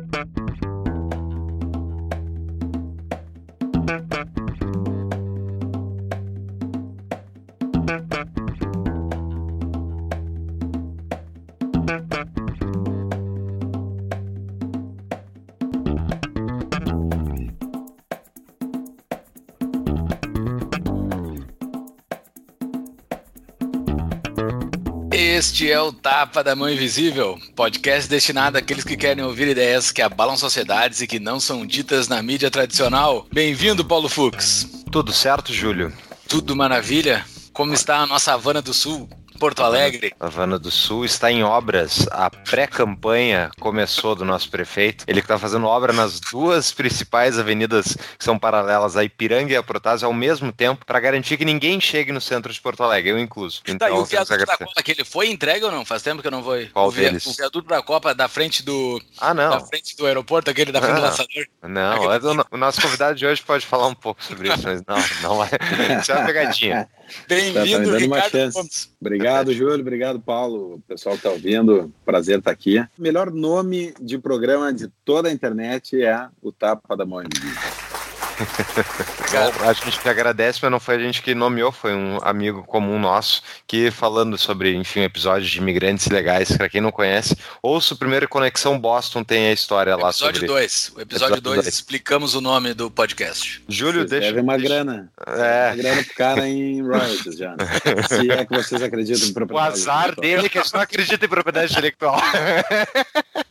Música Este é o Tapa da Mão Invisível, podcast destinado àqueles que querem ouvir ideias que abalam sociedades e que não são ditas na mídia tradicional. Bem-vindo, Paulo Fux. Tudo certo, Júlio? Tudo maravilha? Como está a nossa Havana do Sul? Porto Alegre. Havana do Sul está em obras. A pré-campanha começou do nosso prefeito. Ele está fazendo obra nas duas principais avenidas que são paralelas a Ipiranga e a Protásio ao mesmo tempo para garantir que ninguém chegue no centro de Porto Alegre, eu incluso. Então, tá, e o viaduto da Copa que ele foi entregue ou não? Faz tempo que eu não vou. Qual o, deles? O viaduto da Copa da frente do Ah, não. Da frente do aeroporto, aquele da frente ah, do lançador. Não, aquele... o nosso convidado de hoje pode falar um pouco sobre isso, mas não, não é. Isso é uma pegadinha. Bem-vindo, tá, tá Ricardo Obrigado, Júlio. Obrigado, Paulo. O pessoal que está ouvindo, prazer estar tá aqui. O melhor nome de programa de toda a internet é o Tapa da Mão a gente que agradece, mas não foi a gente que nomeou, foi um amigo comum nosso que falando sobre, enfim, episódios de imigrantes legais, para quem não conhece, ouça o primeiro Conexão Boston, tem a história lá episódio sobre... Dois. O episódio 2, explicamos o nome do podcast. Júlio, vocês deixa... Deve uma deixa... grana. É. Uma grana pro cara em royalties já. Né? Se é que vocês acreditam em propriedade O azar dele é que a gente não acredita em propriedade intelectual.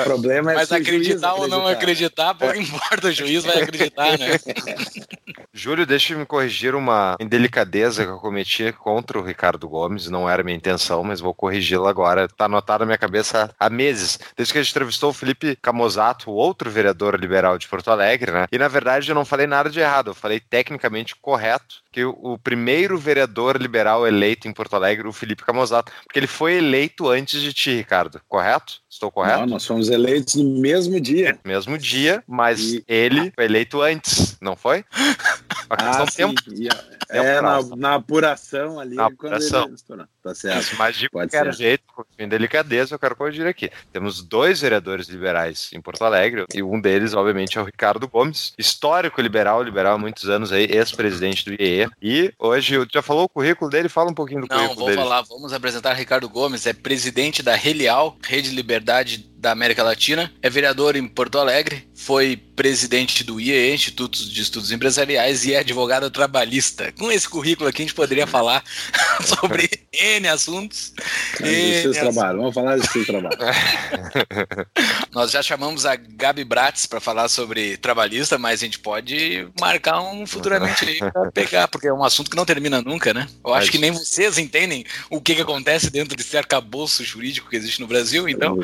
o problema é Mas acreditar ou não acreditar, pouco importa, o juiz vai acreditar, né? Júlio, deixa eu me corrigir uma indelicadeza que eu cometi contra o Ricardo Gomes. Não era minha intenção, mas vou corrigi-la agora. Tá anotado na minha cabeça há meses. Desde que a gente entrevistou o Felipe Camozato, o outro vereador liberal de Porto Alegre, né? E na verdade eu não falei nada de errado, eu falei tecnicamente correto que o primeiro vereador liberal eleito em Porto Alegre, o Felipe Camozato, porque ele foi eleito antes de ti, Ricardo, correto? Estou correto? Não, nós fomos eleitos no mesmo dia. Mesmo dia, mas e... ele foi eleito antes, não foi? A questão ah, tempo. É, na, na, apuração ali. Na apuração. Ele... Tá certo. Mas de Pode qualquer ser. jeito, com delicadeza, eu quero corrigir aqui. Temos dois vereadores liberais em Porto Alegre, e um deles, obviamente, é o Ricardo Gomes, histórico liberal, liberal há muitos anos aí, ex-presidente do IEE. E hoje, já falou o currículo dele? Fala um pouquinho do Não, currículo dele. Não, vou falar. Vamos apresentar Ricardo Gomes, é presidente da Relial, Rede Liberdade da América Latina, é vereador em Porto Alegre, foi presidente do IEE, Instituto de Estudos Empresariais, e é advogado trabalhista. Com esse currículo aqui, a gente poderia falar sobre N assuntos. N seus trabalhos, vamos falar do seu trabalho. Nós já chamamos a Gabi Bratz para falar sobre trabalhista, mas a gente pode marcar um futuramente aí para pegar, porque é um assunto que não termina nunca, né? Eu acho que nem vocês entendem o que, que acontece dentro desse arcabouço jurídico que existe no Brasil, então.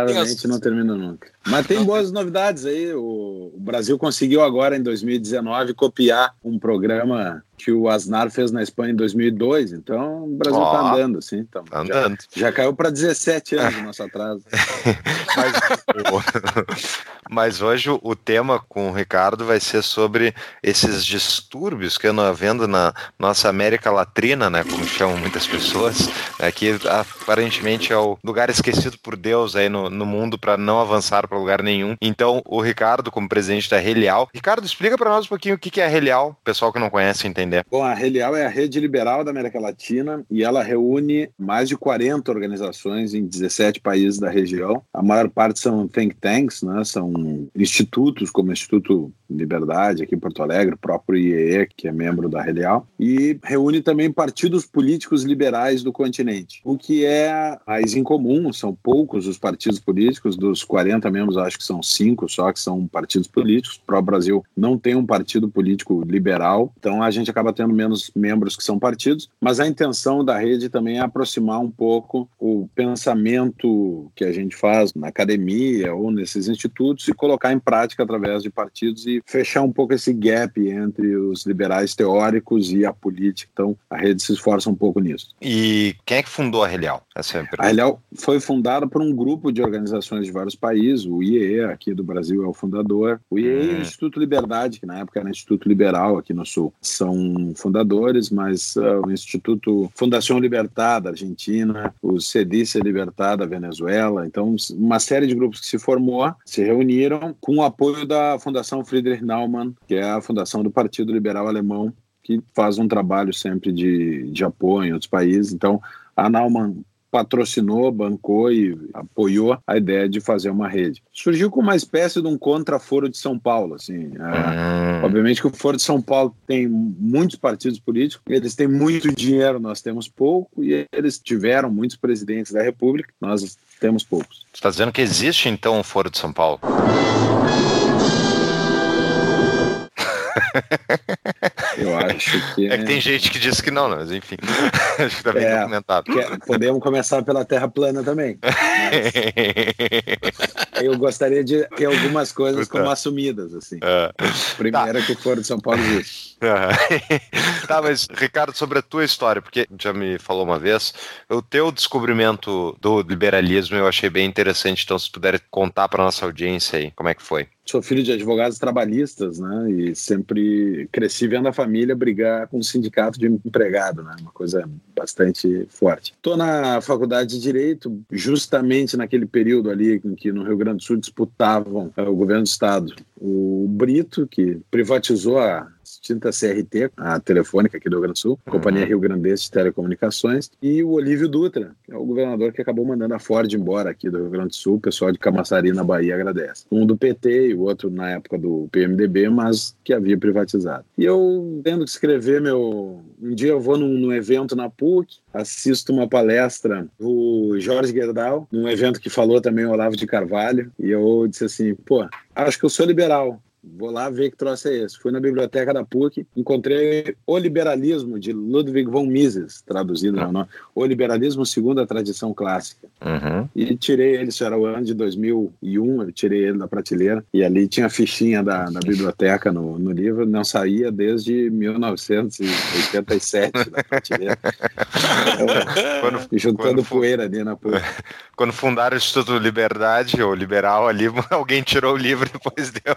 Lamentavelmente não termina nunca. Mas tem boas novidades aí. O Brasil conseguiu agora, em 2019, copiar um programa que o Asnar fez na Espanha em 2002. Então o Brasil está oh, andando, sim. Então, tá andando. Já, já caiu para 17 anos o nosso atraso. mas, mas, hoje o tema com o Ricardo vai ser sobre esses distúrbios que andam havendo na nossa América Latina, né? Como chamam muitas pessoas, né, que aparentemente é o lugar esquecido por Deus aí no, no mundo para não avançar para lugar nenhum. Então o Ricardo, como presidente da Relial, Ricardo, explica para nós um pouquinho o que é a Relial, pessoal que não conhece Bom, a Relial é a rede liberal da América Latina e ela reúne mais de 40 organizações em 17 países da região. A maior parte são think tanks, né? são institutos como o Instituto Liberdade aqui em Porto Alegre, o próprio IEE, que é membro da Relial, e reúne também partidos políticos liberais do continente. O que é mais incomum, são poucos os partidos políticos, dos 40 membros, acho que são cinco só que são partidos políticos. O próprio Brasil não tem um partido político liberal, então a gente acaba tendo menos membros que são partidos, mas a intenção da rede também é aproximar um pouco o pensamento que a gente faz na academia ou nesses institutos se colocar em prática através de partidos e fechar um pouco esse gap entre os liberais teóricos e a política. Então, a rede se esforça um pouco nisso. E quem é que fundou a Relial? Essa é a, a Relial foi fundada por um grupo de organizações de vários países, o IEE, aqui do Brasil é o fundador, o IEE hum. e o Instituto Liberdade, que na época era Instituto Liberal aqui no Sul, são fundadores, mas uh, o Instituto Fundação Libertar da Argentina, o Cedice Libertar da Venezuela, então uma série de grupos que se formou, se reuniram com o apoio da Fundação Friedrich Naumann, que é a fundação do Partido Liberal Alemão, que faz um trabalho sempre de, de apoio em outros países. Então, a Naumann patrocinou, bancou e apoiou a ideia de fazer uma rede. Surgiu com uma espécie de um contra-foro de São Paulo, assim. É, hum. obviamente que o Foro de São Paulo tem muitos partidos políticos, eles têm muito dinheiro, nós temos pouco, e eles tiveram muitos presidentes da República, nós temos poucos. Você está dizendo que existe, então, o Foro de São Paulo? Eu acho que. É que tem gente que diz que não, mas enfim. acho que tá bem é, documentado. É, podemos começar pela Terra plana também. eu gostaria de ter algumas coisas como assumidas, assim. Uh, Primeira tá. que for de São Paulo existe. Uh, tá, mas, Ricardo, sobre a tua história, porque já me falou uma vez, o teu descobrimento do liberalismo eu achei bem interessante, então se puder contar para nossa audiência aí, como é que foi? Sou filho de advogados trabalhistas, né? E sempre cresci vendo a família brigar com o sindicato de empregado, né? Uma coisa bastante forte. Estou na faculdade de Direito, justamente naquele período ali em que no Rio Grande do Sul disputavam é, o governo do Estado. O Brito, que privatizou a extinta CRT, a telefônica aqui do Rio Grande do Sul, uhum. Companhia Rio Grandense de Telecomunicações, e o Olívio Dutra, que é o governador que acabou mandando a Ford embora aqui do Rio Grande do Sul, o pessoal de Camaçari, na Bahia, agradece. Um do PT e o outro na época do PMDB, mas que havia privatizado. E eu, tendo que escrever meu... Um dia eu vou num, num evento na PUC, assisto uma palestra do Jorge Gerdau, num evento que falou também o Olavo de Carvalho, e eu disse assim, pô, acho que eu sou liberal, Vou lá ver que troço é esse. Fui na biblioteca da PUC, encontrei O Liberalismo, de Ludwig von Mises, traduzido no nome. O Liberalismo segundo a tradição clássica. Uhum. E tirei ele, isso era o ano de 2001, eu tirei ele da prateleira. E ali tinha a fichinha da, da biblioteca no, no livro, não saía desde 1987 da prateleira. quando, juntando quando, poeira ali na PUC. Quando fundaram o Instituto Liberdade, ou Liberal ali, alguém tirou o livro depois deu.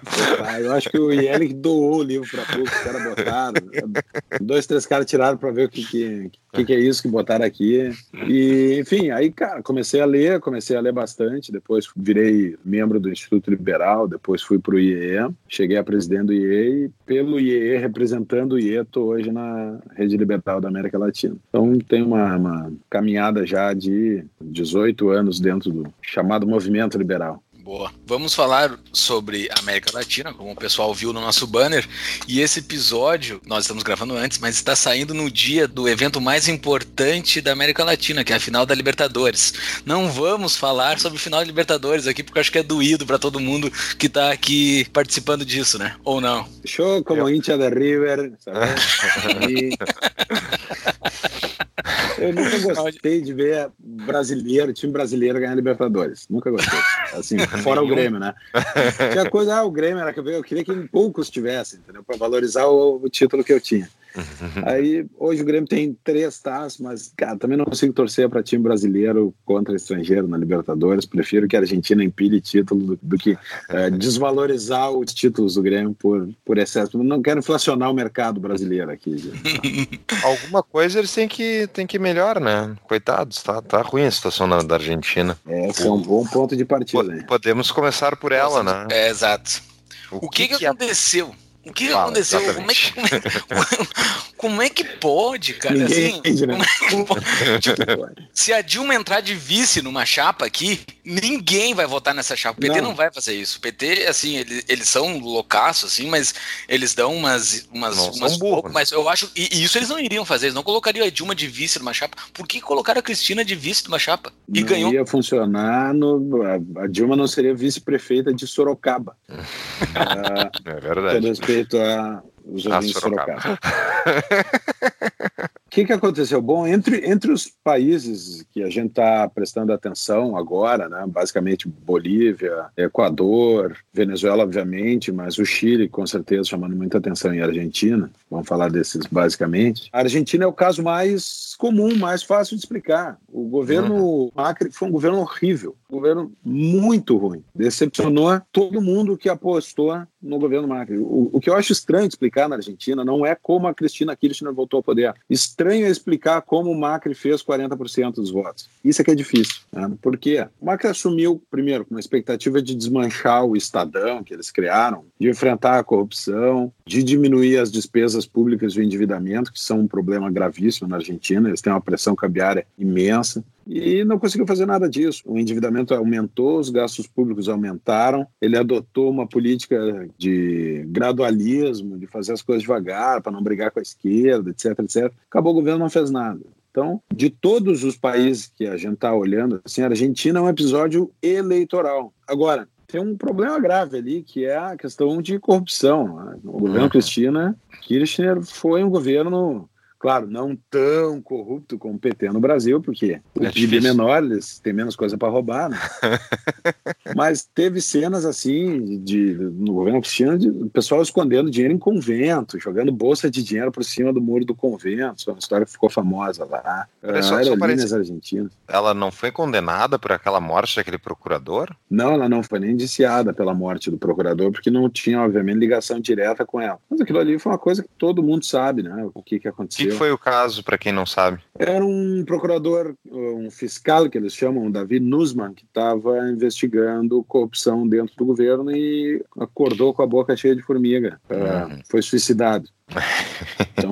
Eu acho que o Yannick doou o livro para pouco, os caras botaram. Dois, três caras tiraram para ver o que, que, que, que, é isso que botaram aqui. E, enfim, aí, cara, comecei a ler, comecei a ler bastante. Depois virei membro do Instituto Liberal, depois fui para o IEE, cheguei a presidente do IEE e, pelo IEE, representando o IEE, estou hoje na Rede Liberal da América Latina. Então, tem uma, uma caminhada já de 18 anos dentro do chamado movimento liberal. Boa. Vamos falar sobre América Latina, como o pessoal viu no nosso banner. E esse episódio, nós estamos gravando antes, mas está saindo no dia do evento mais importante da América Latina, que é a final da Libertadores. Não vamos falar sobre o final da Libertadores aqui, porque eu acho que é doído para todo mundo que está aqui participando disso, né? Ou não? Show como hincha de River. Eu nunca gostei de ver brasileiro, time brasileiro ganhar Libertadores. Nunca gostei. Assim, fora o Grêmio, né? Tinha coisa, ah, o Grêmio era que eu queria que poucos tivessem, entendeu? Para valorizar o, o título que eu tinha. Aí hoje o Grêmio tem três taças, mas cara, também não consigo torcer para time brasileiro contra estrangeiro na Libertadores. Prefiro que a Argentina empilhe título do, do que é, desvalorizar os títulos do Grêmio por, por excesso. Não quero inflacionar o mercado brasileiro aqui. Alguma coisa eles têm que, têm que melhorar, né? Coitados, tá, tá ruim a situação na, da Argentina. É, esse é um bom ponto de partida. Né? Podemos começar por ela, né? É, exato. O, o que, que, que, aconteceu? O que Fala, aconteceu? Como é que, como, é, como é, que pode, cara? Ninguém assim, entende, né? é tipo, se a Dilma entrar de vice numa chapa aqui, ninguém vai votar nessa chapa. O PT não, não vai fazer isso. O PT, assim, eles, eles são loucaços, assim, mas eles dão umas. umas, não, umas burro, né? Mas eu acho. E, e, isso eles não iriam fazer. Eles não colocariam a Dilma de vice numa chapa. Por que colocaram a Cristina de vice numa chapa? E não ganhou. ia funcionar. No, a, a Dilma não seria vice-prefeita de Sorocaba. é verdade respeito a os ouvintes Sorocaba. O que, que aconteceu? Bom, entre, entre os países que a gente está prestando atenção agora, né, basicamente Bolívia, Equador, Venezuela, obviamente, mas o Chile, com certeza, chamando muita atenção, e a Argentina, vamos falar desses basicamente. A Argentina é o caso mais comum, mais fácil de explicar. O governo uhum. Macri foi um governo horrível, um governo muito ruim. Decepcionou todo mundo que apostou no governo Macri. O, o que eu acho estranho de explicar na Argentina não é como a Cristina Kirchner voltou ao poder. Estranho é explicar como o Macri fez 40% dos votos. Isso é que é difícil. Né? Porque o Macri assumiu, primeiro, com uma expectativa de desmanchar o Estadão que eles criaram, de enfrentar a corrupção, de diminuir as despesas públicas e o endividamento, que são um problema gravíssimo na Argentina. Eles têm uma pressão cambiária imensa e não conseguiu fazer nada disso. O endividamento aumentou, os gastos públicos aumentaram, ele adotou uma política de gradualismo, de fazer as coisas devagar, para não brigar com a esquerda, etc, etc. Acabou o governo não fez nada. Então, de todos os países que a gente está olhando, assim, a Argentina é um episódio eleitoral. Agora, tem um problema grave ali, que é a questão de corrupção. Né? O governo uhum. Cristina Kirchner foi um governo Claro, não tão corrupto como o PT no Brasil, porque o é PIB é menor, eles têm menos coisa para roubar, né? Mas teve cenas assim de no governo cristiano de o pessoal escondendo dinheiro em convento, jogando bolsa de dinheiro por cima do muro do convento. É uma história que ficou famosa lá. Era só, Aerolíneas Argentinas. Ela não foi condenada por aquela morte daquele procurador? Não, ela não foi nem indiciada pela morte do procurador, porque não tinha, obviamente, ligação direta com ela. Mas aquilo ali foi uma coisa que todo mundo sabe, né? O que, que aconteceu que foi o caso, para quem não sabe? Era um procurador, um fiscal que eles chamam, Davi Nussmann, que estava investigando corrupção dentro do governo e acordou com a boca cheia de formiga. Uhum. foi suicidado. Então,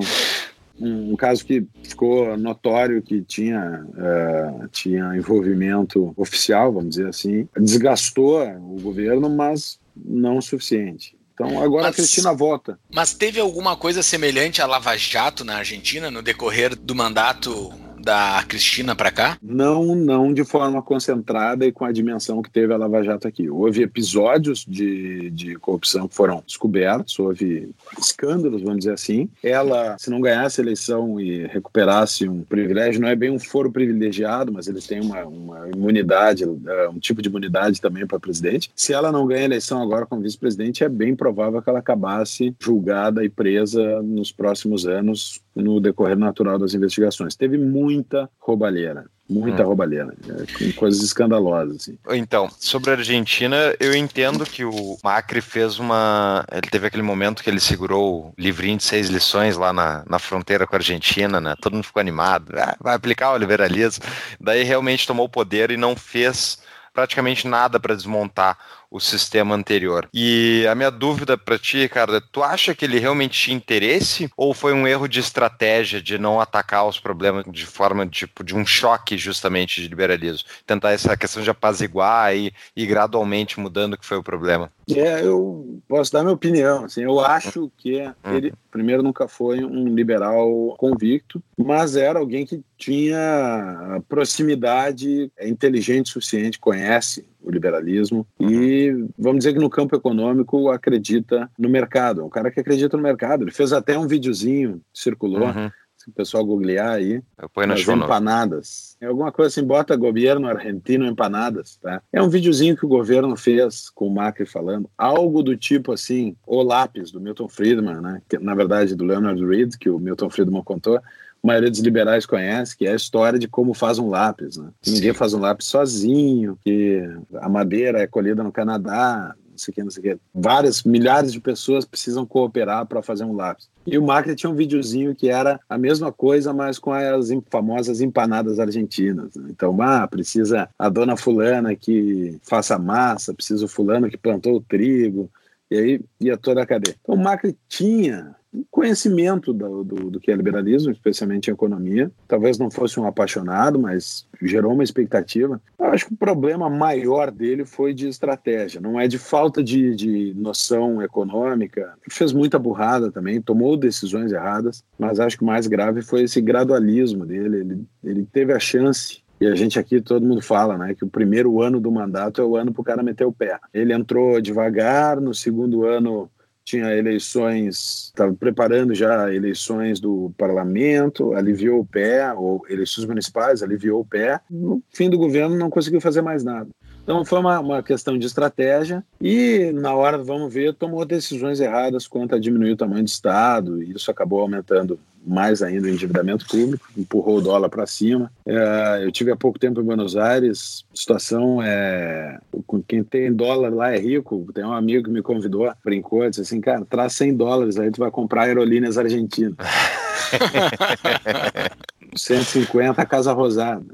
um, caso que ficou notório que tinha, uh, tinha envolvimento oficial, vamos dizer assim, desgastou o governo, mas não o suficiente. Então agora mas, a Cristina volta. Mas teve alguma coisa semelhante a Lava Jato na Argentina no decorrer do mandato da Cristina para cá? Não, não de forma concentrada e com a dimensão que teve a Lava Jato aqui. Houve episódios de, de corrupção que foram descobertos, houve escândalos, vamos dizer assim. Ela, se não ganhasse a eleição e recuperasse um privilégio, não é bem um foro privilegiado, mas eles têm uma, uma imunidade, é, um tipo de imunidade também para presidente. Se ela não ganha a eleição agora como vice-presidente, é bem provável que ela acabasse julgada e presa nos próximos anos no decorrer natural das investigações. Teve muita roubalheira. Muita hum. roubalheira, é, com coisas escandalosas. Assim. Então, sobre a Argentina, eu entendo que o Macri fez uma. Ele teve aquele momento que ele segurou o livrinho de seis lições lá na, na fronteira com a Argentina, né? Todo mundo ficou animado. Ah, vai aplicar o liberalismo. Daí realmente tomou o poder e não fez praticamente nada para desmontar o sistema anterior. E a minha dúvida para ti, Ricardo, é, tu acha que ele realmente tinha interesse ou foi um erro de estratégia de não atacar os problemas de forma tipo de um choque justamente de liberalismo? Tentar essa questão de apaziguar e, e gradualmente mudando o que foi o problema. É, eu posso dar minha opinião. Assim, eu acho que uhum. ele, primeiro, nunca foi um liberal convicto, mas era alguém que tinha proximidade, é inteligente o suficiente, conhece o liberalismo e vamos dizer que no campo econômico acredita no mercado. É um cara que acredita no mercado. Ele fez até um videozinho, circulou. Uhum. Se o pessoal googlear aí, as empanadas. É alguma coisa assim, bota governo argentino empanadas, tá? É um videozinho que o governo fez com o Macri falando, algo do tipo assim, o lápis do Milton Friedman, né? Que, na verdade do Leonard Reed, que o Milton Friedman contou, maioria dos liberais conhece, que é a história de como faz um lápis. Né? Ninguém faz um lápis sozinho, que a madeira é colhida no Canadá, não sei o que, não sei o que. Várias, milhares de pessoas precisam cooperar para fazer um lápis. E o Macri tinha um videozinho que era a mesma coisa, mas com as famosas empanadas argentinas. Né? Então, ah, precisa a dona fulana que faça massa, precisa o fulano que plantou o trigo, e aí ia toda a cadeia. Então, o Macri tinha conhecimento do, do, do, que é liberalismo, especialmente em economia. Talvez não fosse um apaixonado, mas gerou uma expectativa. Eu acho que o problema maior dele foi de estratégia, não é de falta de, de noção econômica. Fez muita burrada também, tomou decisões erradas, mas acho que o mais grave foi esse gradualismo dele. Ele, ele teve a chance e a gente aqui, todo mundo fala, né, que o primeiro ano do mandato é o ano para o cara meter o pé. Ele entrou devagar, no segundo ano tinha eleições, estava preparando já eleições do parlamento, aliviou o pé, ou eleições municipais, aliviou o pé. No fim do governo não conseguiu fazer mais nada. Então foi uma, uma questão de estratégia e na hora, vamos ver, tomou decisões erradas quanto a diminuir o tamanho do Estado e isso acabou aumentando mais ainda o endividamento público, empurrou o dólar para cima. É, eu tive há pouco tempo em Buenos Aires, a situação é. Quem tem dólar lá é rico. Tem um amigo que me convidou, brincou, disse assim: cara, traz 100 dólares, aí tu vai comprar aerolíneas argentinas. 150 a Casa Rosada.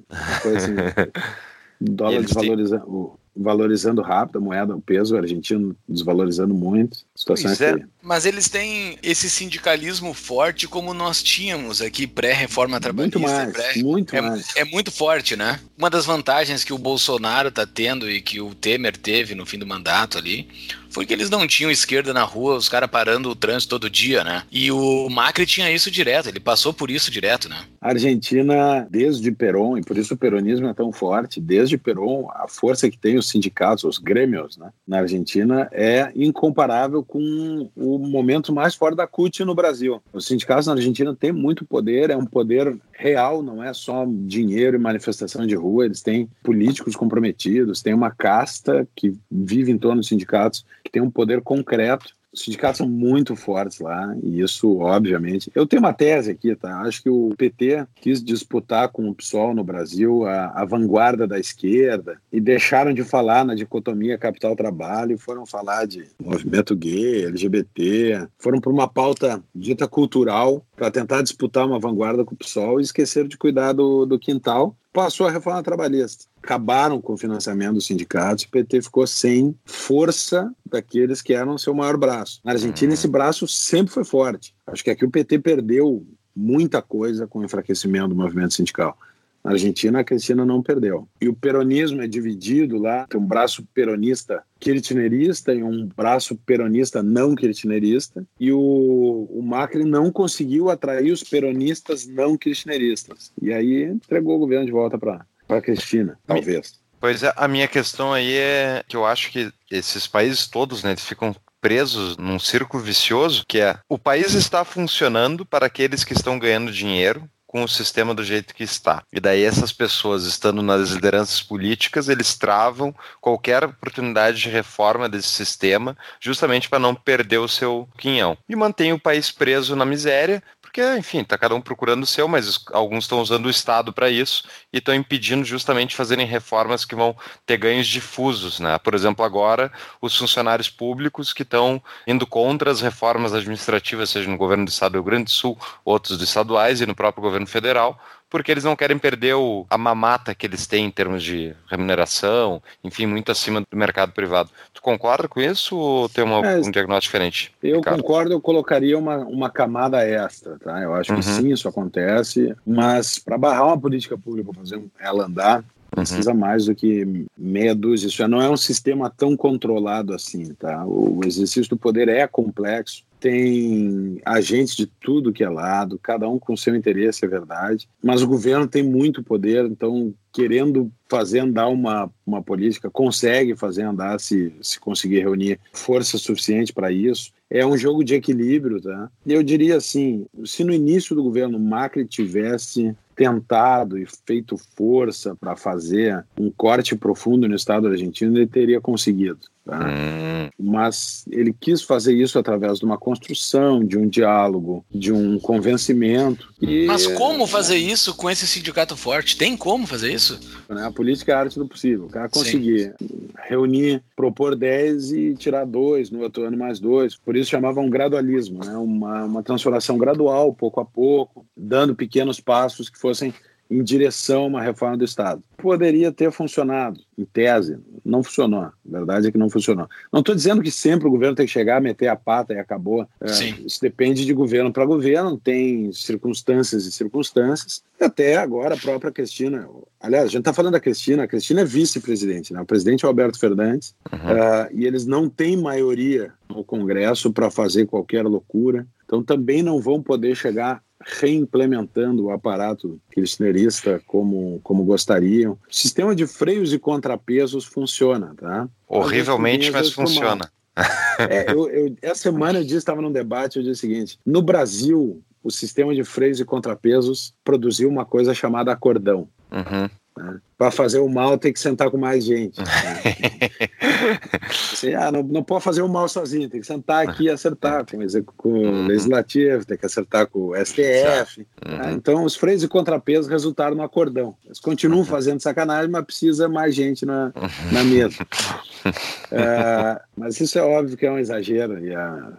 Coisa assim. dólar desvalorizando, valorizando rápido a moeda, o peso argentino desvalorizando muito. A situação pois é, é Mas eles têm esse sindicalismo forte como nós tínhamos aqui pré-reforma trabalhista. Muito mais, pré muito é, mais. É muito forte, né? Uma das vantagens que o Bolsonaro está tendo e que o Temer teve no fim do mandato ali foi que eles não tinham esquerda na rua, os caras parando o trânsito todo dia, né? E o Macri tinha isso direto, ele passou por isso direto, né? A Argentina, desde Perón, e por isso o peronismo é tão forte, desde Perón, a força que tem os sindicatos, os grêmios, né, na Argentina, é incomparável com o momento mais forte da CUT no Brasil. Os sindicatos na Argentina têm muito poder, é um poder real, não é só dinheiro e manifestação de rua, eles têm políticos comprometidos, têm uma casta que vive em torno dos sindicatos que tem um poder concreto. Os sindicatos são muito fortes lá, e isso, obviamente. Eu tenho uma tese aqui, tá? Acho que o PT quis disputar com o PSOL no Brasil a, a vanguarda da esquerda e deixaram de falar na dicotomia capital-trabalho, foram falar de movimento gay, LGBT, foram para uma pauta dita cultural para tentar disputar uma vanguarda com o PSOL e esqueceram de cuidar do, do quintal passou a reforma trabalhista. Acabaram com o financiamento dos sindicatos, o PT ficou sem força daqueles que eram seu maior braço. Na Argentina, uhum. esse braço sempre foi forte. Acho que aqui o PT perdeu muita coisa com o enfraquecimento do movimento sindical. Na Argentina, a Cristina não perdeu. E o peronismo é dividido lá, tem um braço peronista kirchnerista e um braço peronista não kirchnerista. E o, o Macri não conseguiu atrair os peronistas não kirchneristas. E aí entregou o governo de volta para a Cristina, talvez. Pois é, a minha questão aí é que eu acho que esses países todos, né, ficam presos num círculo vicioso que é o país está funcionando para aqueles que estão ganhando dinheiro com o sistema do jeito que está. E daí essas pessoas estando nas lideranças políticas, eles travam qualquer oportunidade de reforma desse sistema, justamente para não perder o seu quinhão. E mantém o país preso na miséria, porque, enfim, está cada um procurando o seu, mas alguns estão usando o Estado para isso e estão impedindo justamente fazerem reformas que vão ter ganhos difusos. Né? Por exemplo, agora, os funcionários públicos que estão indo contra as reformas administrativas, seja no governo do Estado do Rio Grande do Sul, outros estaduais e no próprio governo federal, porque eles não querem perder o, a mamata que eles têm em termos de remuneração, enfim, muito acima do mercado privado. Tu concorda com isso ou tem uma, é, um diagnóstico diferente? Eu Ricardo? concordo, eu colocaria uma, uma camada extra, tá? Eu acho uhum. que sim, isso acontece, mas para barrar uma política pública, por exemplo, ela andar, uhum. precisa uhum. mais do que meia dúzia. Isso não é um sistema tão controlado assim, tá? O exercício do poder é complexo tem agentes de tudo que é lado, cada um com seu interesse, é verdade, mas o governo tem muito poder, então querendo fazer andar uma, uma política, consegue fazer andar se, se conseguir reunir força suficiente para isso. É um jogo de equilíbrio, tá? Eu diria assim, se no início do governo Macri tivesse tentado e feito força para fazer um corte profundo no Estado argentino, ele teria conseguido. Tá? Hum. Mas ele quis fazer isso através de uma construção, de um diálogo, de um convencimento. E, Mas como fazer isso com esse sindicato forte? Tem como fazer isso? Né, a política é a arte do possível. O cara conseguir Sim. reunir, propor 10 e tirar dois, no outro ano mais dois. Por isso chamavam um gradualismo, né? uma, uma transformação gradual, pouco a pouco, dando pequenos passos que fossem em direção a uma reforma do Estado. Poderia ter funcionado, em tese, não funcionou. A verdade é que não funcionou. Não estou dizendo que sempre o governo tem que chegar, meter a pata e acabou. É, isso depende de governo para governo, tem circunstâncias e circunstâncias. E até agora a própria Cristina. Aliás, a gente está falando da Cristina, a Cristina é vice-presidente, né? o presidente é Alberto Fernandes, uhum. uh, e eles não têm maioria no Congresso para fazer qualquer loucura. Então também não vão poder chegar reimplementando o aparato kirchnerista como, como gostariam. O sistema de freios e contrapesos funciona, tá? Horrivelmente, mas funciona. é, eu, eu, essa semana eu disse, estava num debate, eu disse o seguinte: no Brasil, o sistema de freios e contrapesos produziu uma coisa chamada acordão. Uhum. Né? Para fazer o mal tem que sentar com mais gente. Né? assim, ah, não, não pode fazer o mal sozinho, tem que sentar aqui e acertar com, com o uhum. legislativo, tem que acertar com o STF. Uhum. Né? Então, os freios e contrapesos resultaram no acordão. Eles continuam uhum. fazendo sacanagem, mas precisa mais gente na, na mesa. uh, mas isso é óbvio que é um exagero. E a,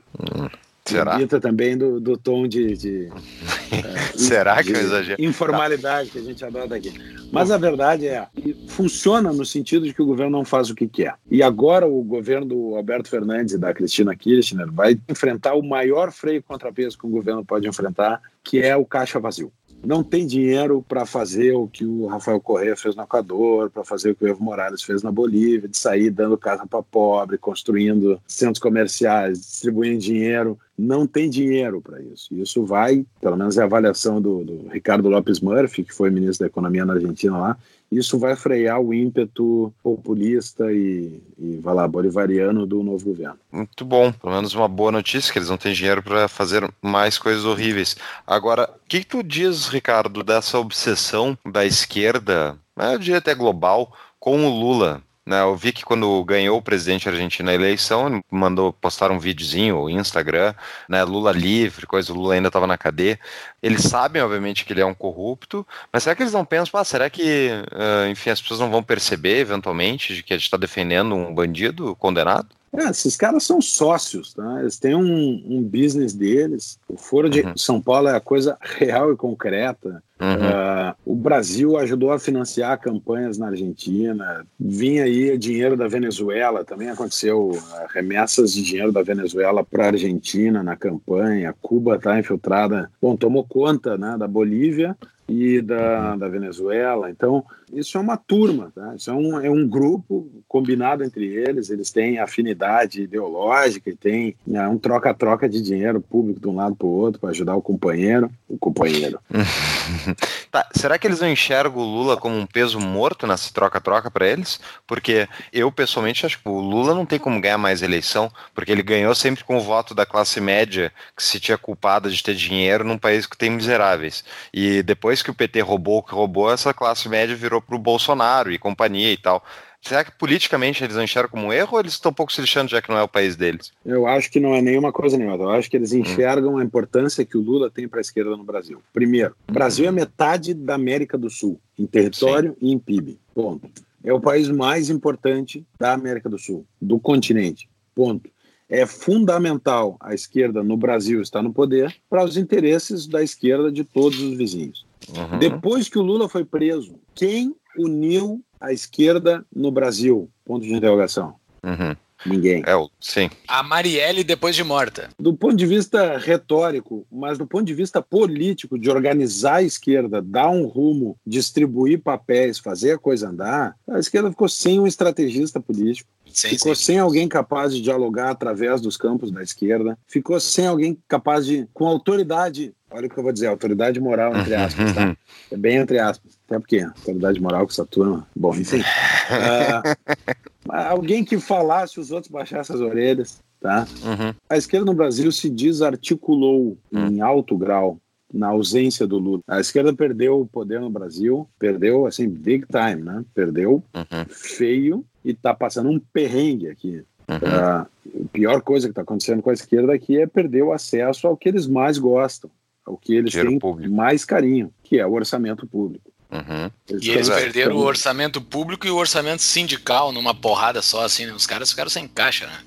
Será? também do, do tom de. de é, Será que é um exagero? Informalidade que a gente adota aqui. Mas a verdade é, funciona no sentido de que o governo não faz o que quer. E agora o governo do Alberto Fernandes e da Cristina Kirchner vai enfrentar o maior freio contrapeso que o governo pode enfrentar, que é o caixa vazio não tem dinheiro para fazer o que o Rafael Correa fez no Equador, para fazer o que o Evo Morales fez na Bolívia, de sair dando casa para pobre, construindo centros comerciais, distribuindo dinheiro. Não tem dinheiro para isso. Isso vai, pelo menos é a avaliação do, do Ricardo Lopes Murphy, que foi ministro da Economia na Argentina lá, isso vai frear o ímpeto populista e, e vai lá, bolivariano do novo governo. Muito bom, pelo menos uma boa notícia, que eles não têm dinheiro para fazer mais coisas horríveis. Agora, o que, que tu diz, Ricardo, dessa obsessão da esquerda, né, eu diria até global, com o Lula? Né, eu vi que quando ganhou o presidente argentino na eleição, ele mandou postar um videozinho, o Instagram, né, Lula livre, coisa, o Lula ainda estava na cadeia. Eles sabem, obviamente, que ele é um corrupto, mas será que eles não pensam, ah, será que, uh, enfim, as pessoas não vão perceber, eventualmente, de que a gente está defendendo um bandido condenado? É, esses caras são sócios, tá? eles têm um, um business deles. O Foro de uhum. São Paulo é a coisa real e concreta. Uhum. Uh, o Brasil ajudou a financiar campanhas na Argentina. Vinha aí dinheiro da Venezuela, também aconteceu uh, remessas de dinheiro da Venezuela para a Argentina na campanha. Cuba está infiltrada, bom, tomou conta né, da Bolívia e da, da Venezuela. Então, isso é uma turma, tá? isso é um, é um grupo combinado entre eles, eles têm afinidade ideológica e tem é, um troca-troca de dinheiro público de um lado para o outro para ajudar o companheiro, o companheiro. tá, será que eles não enxergam o Lula como um peso morto nessa troca-troca para eles? Porque eu, pessoalmente, acho que o Lula não tem como ganhar mais eleição, porque ele ganhou sempre com o voto da classe média que se tinha culpado de ter dinheiro num país que tem miseráveis. E depois que o PT roubou o que roubou, essa classe média virou para o Bolsonaro e companhia e tal. Será que politicamente eles enxergam como um erro ou eles estão um pouco se lixando já que não é o país deles? Eu acho que não é nenhuma coisa nenhuma. Eu acho que eles hum. enxergam hum. a importância que o Lula tem para a esquerda no Brasil. Primeiro, o Brasil é metade da América do Sul, em território Sim. e em PIB. Ponto. É o país mais importante da América do Sul, do continente. Ponto. É fundamental a esquerda no Brasil estar no poder para os interesses da esquerda de todos os vizinhos. Uhum. Depois que o Lula foi preso, quem uniu a esquerda no Brasil? Ponto de interrogação. Uhum. Ninguém. É, sim. A Marielle depois de morta. Do ponto de vista retórico, mas do ponto de vista político, de organizar a esquerda, dar um rumo, distribuir papéis, fazer a coisa andar, a esquerda ficou sem um estrategista político. Sim, ficou sim. sem alguém capaz de dialogar através dos campos da esquerda, ficou sem alguém capaz de, com autoridade, olha o que eu vou dizer, autoridade moral, entre aspas, tá? É bem entre aspas, até porque autoridade moral com essa turma, bom, enfim. Uh, alguém que falasse, os outros baixassem as orelhas, tá? Uhum. A esquerda no Brasil se desarticulou uhum. em alto grau na ausência do Lula. A esquerda perdeu o poder no Brasil, perdeu assim big time, né? Perdeu uhum. feio e está passando um perrengue aqui. Uhum. Uh, a pior coisa que está acontecendo com a esquerda aqui é perder o acesso ao que eles mais gostam, ao que eles Dinheiro têm público. mais carinho, que é o orçamento público. Uhum. Eles e eles perderam o orçamento público e o orçamento sindical numa porrada só, assim, né? Os caras ficaram sem caixa, né?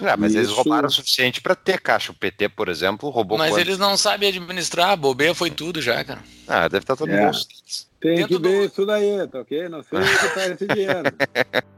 É, mas Isso... eles roubaram o suficiente para ter caixa. O PT, por exemplo, roubou Mas quanto? eles não sabem administrar, a bobeia foi tudo já, cara. Ah, deve estar todo é. mundo. Tem Dentro que ver do... isso daí, tá ok? Não sei o que tá esse dinheiro.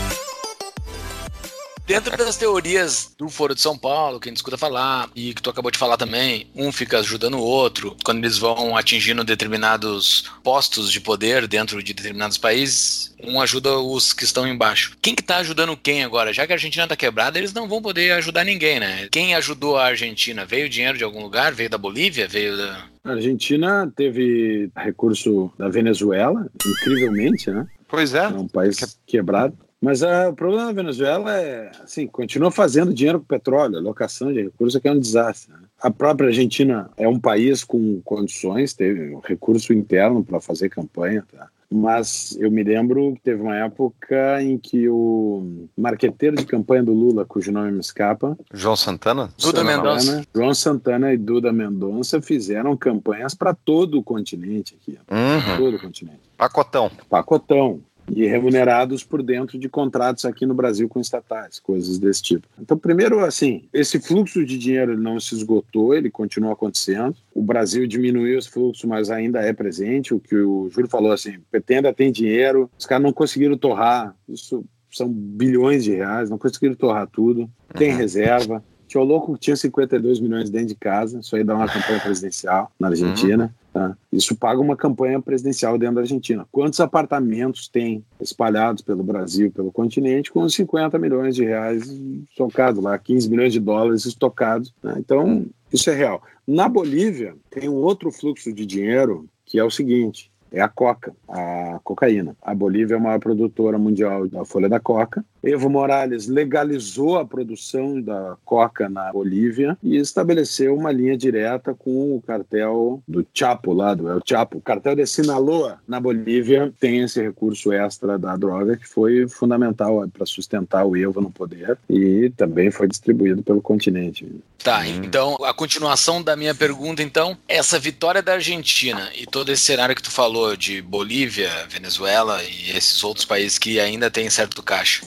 Dentro das teorias do Foro de São Paulo, que a gente escuta falar, e que tu acabou de falar também, um fica ajudando o outro, quando eles vão atingindo determinados postos de poder dentro de determinados países, um ajuda os que estão embaixo. Quem que tá ajudando quem agora? Já que a Argentina tá quebrada, eles não vão poder ajudar ninguém, né? Quem ajudou a Argentina? Veio dinheiro de algum lugar? Veio da Bolívia? Veio da... A Argentina teve recurso da Venezuela, incrivelmente, né? Pois é. É um país quebrado. Mas ah, o problema da Venezuela é, assim, continua fazendo dinheiro com petróleo, a locação de recursos aqui é um desastre. Né? A própria Argentina é um país com condições, teve um recurso interno para fazer campanha, tá? Mas eu me lembro que teve uma época em que o marqueteiro de campanha do Lula, cujo nome me escapa, João Santana? Duda Mendonça. João Santana e Duda Mendonça fizeram campanhas para todo o continente aqui, Uhum. todo o continente. Pacotão. Pacotão e remunerados por dentro de contratos aqui no Brasil com estatais, coisas desse tipo. Então, primeiro, assim, esse fluxo de dinheiro não se esgotou, ele continua acontecendo. O Brasil diminuiu esse fluxo, mas ainda é presente. O que o Júlio falou, assim, PT ainda tem dinheiro, os caras não conseguiram torrar, isso são bilhões de reais, não conseguiram torrar tudo, tem Uhum. reserva. Tinha o louco que tinha 52 milhões dentro de casa, isso aí dá uma campanha presidencial na Argentina. Tá? Isso paga uma campanha presidencial dentro da Argentina. Quantos apartamentos tem espalhados pelo Brasil, pelo continente, com 50 milhões de reais estocados lá, 15 milhões de dólares estocados? né? Então, isso é real. Na Bolívia, tem um outro fluxo de dinheiro que é o seguinte: é a coca, a cocaína. A Bolívia é a maior produtora mundial da folha da coca. Evo Morales legalizou a produção da coca na Bolívia e estabeleceu uma linha direta com o cartel do Chapo lá, do El Chapo. O cartel de Sinaloa, na Bolívia, tem esse recurso extra da droga que foi fundamental para sustentar o Evo no poder e também foi distribuído pelo continente. Tá, então a continuação da minha pergunta, então, essa vitória da Argentina e todo esse cenário que tu falou de Bolívia, Venezuela e esses outros países que ainda têm certo caixa,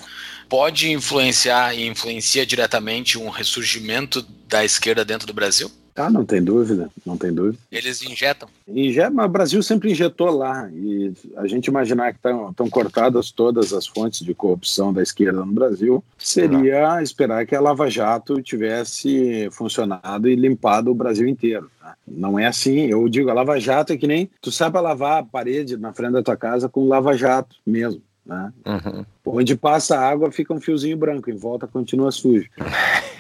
pode influenciar e influencia diretamente um ressurgimento da esquerda dentro do Brasil? Ah, não tem dúvida, não tem dúvida. Eles injetam? Inje- mas o Brasil sempre injetou lá. E a gente imaginar que estão cortadas todas as fontes de corrupção da esquerda no Brasil seria esperar que a Lava Jato tivesse funcionado e limpado o Brasil inteiro. tá? Não é assim. Eu digo, a Lava Jato é que nem tu sabe lavar a parede na frente da tua casa com Lava Jato mesmo. Né? Uhum. Onde passa a água fica um fiozinho branco, em volta continua sujo.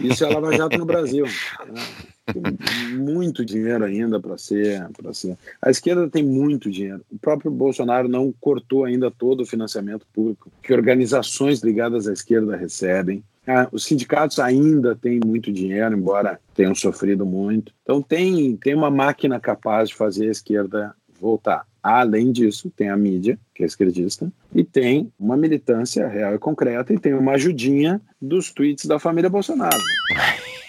Isso é Lava Jato no Brasil. né? Tem muito dinheiro ainda para ser, para ser. A esquerda tem muito dinheiro. O próprio Bolsonaro não cortou ainda todo o financiamento público que organizações ligadas à esquerda recebem. Ah, os sindicatos ainda têm muito dinheiro, embora tenham sofrido muito. Então tem, tem uma máquina capaz de fazer a esquerda voltar. Além disso, tem a mídia, que é esquerdista, e tem uma militância real e concreta, e tem uma ajudinha dos tweets da família Bolsonaro.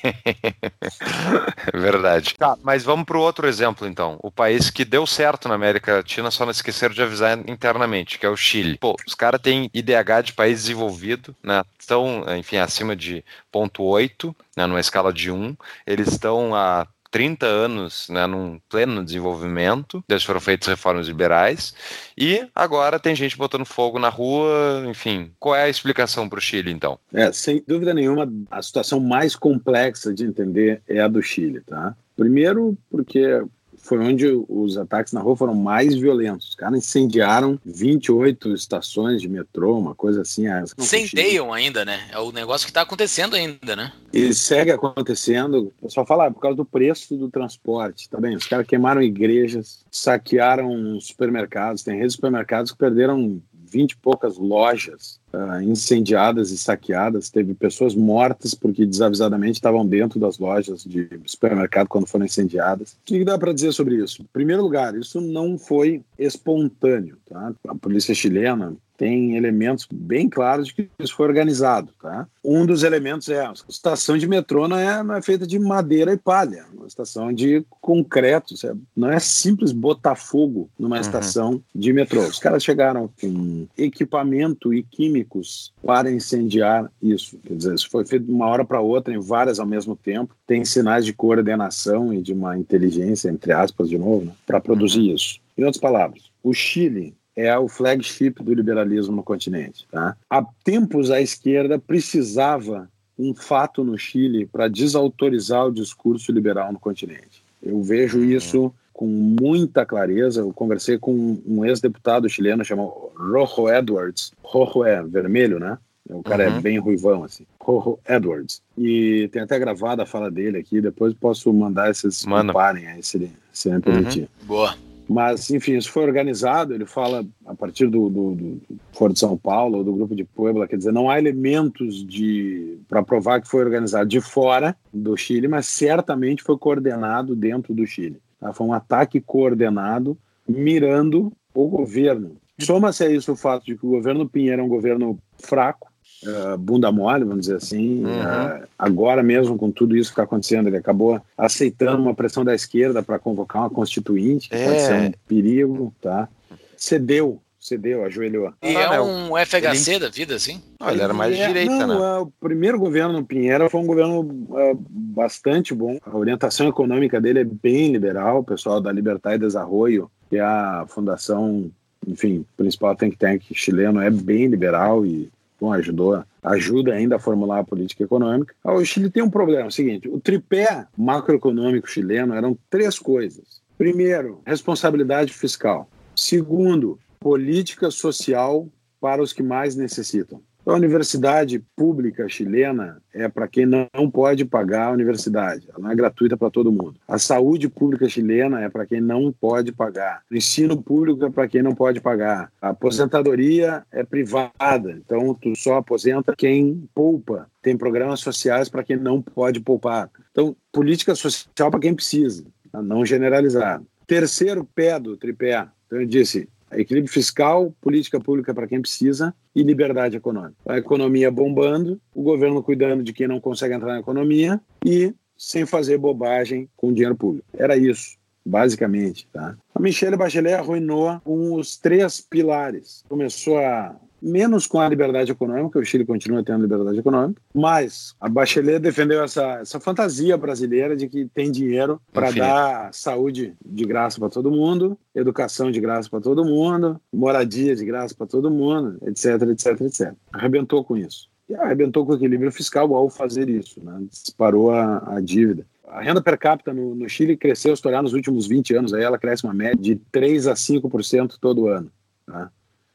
Verdade. Tá, mas vamos para o outro exemplo, então. O país que deu certo na América Latina, só não esqueceram de avisar internamente, que é o Chile. Pô, os caras têm IDH de país desenvolvido, né? Estão, enfim, acima de 0,8, né, numa escala de 1. Eles estão a 30 anos né, num pleno desenvolvimento, desde foram feitas reformas liberais, e agora tem gente botando fogo na rua, enfim. Qual é a explicação para o Chile, então? É, sem dúvida nenhuma, a situação mais complexa de entender é a do Chile, tá? Primeiro, porque foi onde os ataques na rua foram mais violentos. Os caras incendiaram 28 estações de metrô, uma coisa assim. ah, Incendeiam ainda, né? É o negócio que tá acontecendo ainda, né? E segue acontecendo. O pessoal fala, ah, por causa do preço do transporte. Tá bem, os caras queimaram igrejas, saquearam supermercados. Tem redes de supermercados que perderam 20 e poucas lojas uh, incendiadas e saqueadas. Teve pessoas mortas porque desavisadamente estavam dentro das lojas de supermercado quando foram incendiadas. O que dá para dizer sobre isso? Em primeiro lugar, isso não foi espontâneo. Tá? A polícia chilena tem elementos bem claros de que isso foi organizado. Tá? Um dos elementos é a estação de metrô não é, não é feita de madeira e palha, é uma estação de concreto. Não é simples botar fogo numa uhum. estação de metrô. Os caras chegaram com equipamento e químicos para incendiar isso. Quer dizer, isso foi feito de uma hora para outra, em várias ao mesmo tempo. Tem sinais de coordenação e de uma inteligência, entre aspas, de novo, né, para produzir isso. Em outras palavras, o Chile é o flagship do liberalismo no continente. Tá? Há tempos a esquerda precisava um fato no Chile para desautorizar o discurso liberal no continente. Eu vejo uhum. isso com muita clareza. Eu conversei com um ex-deputado chileno chamado Rojo Edwards. Rojo é vermelho, né? O cara é uhum. é bem ruivão, assim. Rojo Edwards. E tem até gravada a fala dele aqui. Depois posso mandar esses Mano. comparem aí, se ele, se ele me permitir. Uhum. Boa. Mas, enfim, isso foi organizado. Ele fala a partir do, do, do Foro de São Paulo, do Grupo de Puebla, quer dizer, não há elementos de para provar que foi organizado de fora do Chile, mas certamente foi coordenado dentro do Chile. Tá? Foi um ataque coordenado mirando o governo. Soma-se a isso o fato de que o governo Pinheiro é um governo fraco, uh, bunda mole, vamos dizer assim. Uhum. Uh, agora mesmo, com tudo isso que está acontecendo, ele acabou aceitando uma pressão da esquerda para convocar uma constituinte, que é. pode ser um perigo, tá? Cedeu cedeu, ajoelhou. E ah, é um FHC ele... da vida, assim? Não, ele era mais é, direita, não, né? É, o primeiro governo Pinheiro foi um governo uh, bastante bom. A orientação econômica dele é bem liberal. O pessoal da Libertad e Desarrollo, que é a fundação, enfim, principal think tank chileno, é bem liberal e bom, ajudou, ajuda ainda a formular a política econômica. Ah, o Chile tem um problema, é o seguinte, o tripé macroeconômico chileno eram três coisas. Primeiro, responsabilidade fiscal. Segundo, política social para os que mais necessitam. A universidade pública chilena é para quem não pode pagar a universidade, ela não é gratuita para todo mundo. A saúde pública chilena é para quem não pode pagar. O ensino público é para quem não pode pagar. A aposentadoria é privada, então tu só aposenta quem poupa. Tem programas sociais para quem não pode poupar. Então, política social para quem precisa, não generalizar. Terceiro pé do tripé, então eu disse, equilíbrio fiscal, política pública para quem precisa e liberdade econômica. A economia bombando, o governo cuidando de quem não consegue entrar na economia e sem fazer bobagem com dinheiro público. Era isso, basicamente. Tá? A Michelle Bachelet arruinou com os três pilares. Começou a menos com a liberdade econômica, o Chile continua tendo liberdade econômica, mas a Bachelet defendeu essa, essa fantasia brasileira de que tem dinheiro para dar saúde de graça para todo mundo, educação de graça para todo mundo, moradia de graça para todo mundo, etc, etc, etc. Arrebentou com isso. E arrebentou com o equilíbrio fiscal ao fazer isso, né? disparou a, a dívida. A renda per capita no, no Chile cresceu, estourar nos últimos 20 anos, aí ela cresce uma média de 3 a 5% todo ano. Tá?